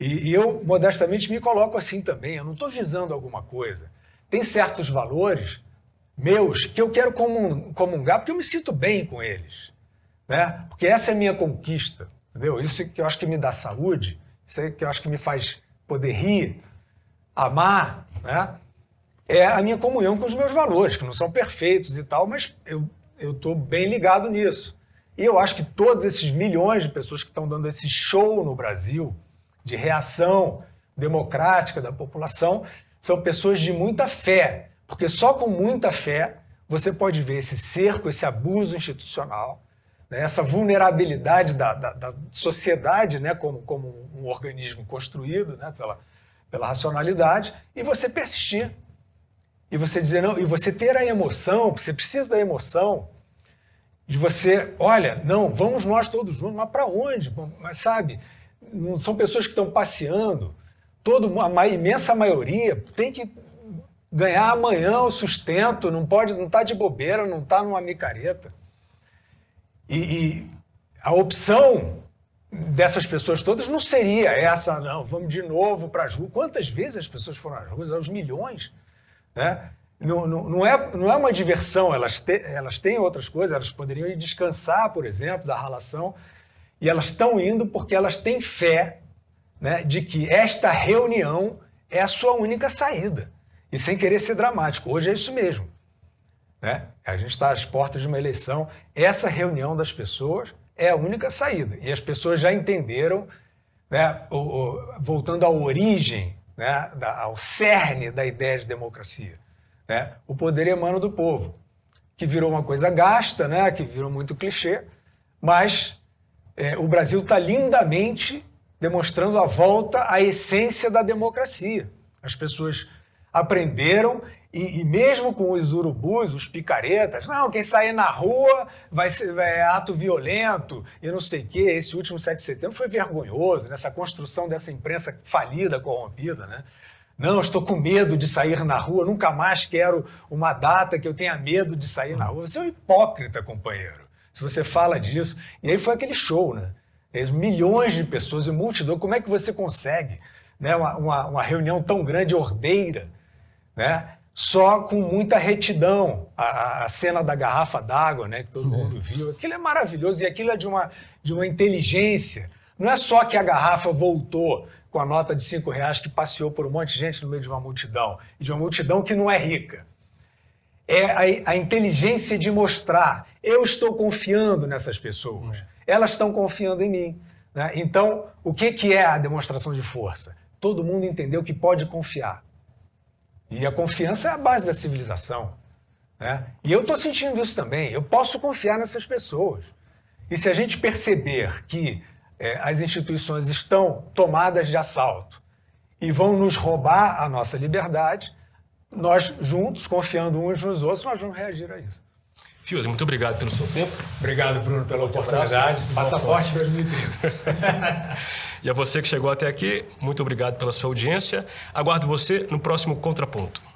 Speaker 1: E, e eu, modestamente, me coloco assim também. Eu não estou visando alguma coisa. Tem certos valores meus que eu quero comungar porque eu me sinto bem com eles. Né? Porque essa é a minha conquista. Entendeu? Isso que eu acho que me dá saúde, isso que eu acho que me faz poder rir, amar, né? é a minha comunhão com os meus valores, que não são perfeitos e tal, mas eu estou bem ligado nisso. E eu acho que todos esses milhões de pessoas que estão dando esse show no Brasil, de reação democrática da população, são pessoas de muita fé, porque só com muita fé você pode ver esse cerco, esse abuso institucional, né, essa vulnerabilidade da, da, da sociedade né, como, como um organismo construído né, pela, pela racionalidade, e você persistir. E você dizer, não, e você ter a emoção, você precisa da emoção, de você, olha, não, vamos nós todos juntos, mas para onde? Mas sabe, não são pessoas que estão passeando, todo, a imensa maioria tem que ganhar amanhã o sustento, não pode, não está de bobeira, não está numa micareta. E, e a opção dessas pessoas todas não seria essa, não, vamos de novo para as ruas. Quantas vezes as pessoas foram às ruas? Aos milhões. Né? não, não, não, é, não é uma diversão, elas, te, elas têm outras coisas, elas poderiam ir descansar, por exemplo, da relação, e elas estão indo porque elas têm fé né, de que esta reunião é a sua única saída. E sem querer ser dramático, hoje é isso mesmo. Né? A gente está às portas de uma eleição, essa reunião das pessoas é a única saída. E as pessoas já entenderam, né, o, o, voltando à origem, né, da, ao cerne da ideia de democracia né? O poder emana do povo, que virou uma coisa gasta, né? que virou muito clichê, mas é, o Brasil está lindamente demonstrando a volta à essência da democracia. As pessoas aprenderam e, e, mesmo com os urubus, os picaretas, não, quem sair na rua vai ser é ato violento e não sei o quê. Esse último 7 de setembro foi vergonhoso, nessa construção dessa imprensa falida, corrompida, né? Não, estou com medo de sair na rua, nunca mais quero uma data que eu tenha medo de sair na rua. Você é um hipócrita, companheiro, se você fala disso. E aí foi aquele show, né? Milhões de pessoas e multidão, como é que você consegue né, uma, uma, uma reunião tão grande, ordeira, né? Só com muita retidão. A, a cena da garrafa d'água, né, que todo é. mundo viu, aquilo é maravilhoso e aquilo é de uma, de uma inteligência. Não é só que a garrafa voltou, com a nota de cinco reais que passeou por um monte de gente no meio de uma multidão, e de uma multidão que não é rica. É a, a inteligência de mostrar, eu estou confiando nessas pessoas, elas estão confiando em mim. Né? Então, o que, que é a demonstração de força? Todo mundo entendeu que pode confiar. E a confiança é a base da civilização. Né? E eu estou sentindo isso também. Eu posso confiar nessas pessoas. E se a gente perceber que é, as instituições estão tomadas de assalto e vão nos roubar a nossa liberdade, nós juntos, confiando uns nos outros, nós vamos reagir a isso.
Speaker 2: Fios, muito obrigado pelo seu tempo.
Speaker 1: Obrigado, Bruno, pela oportunidade. Passaporte 2030. [LAUGHS]
Speaker 2: e a você que chegou até aqui, muito obrigado pela sua audiência. Aguardo você no próximo Contraponto.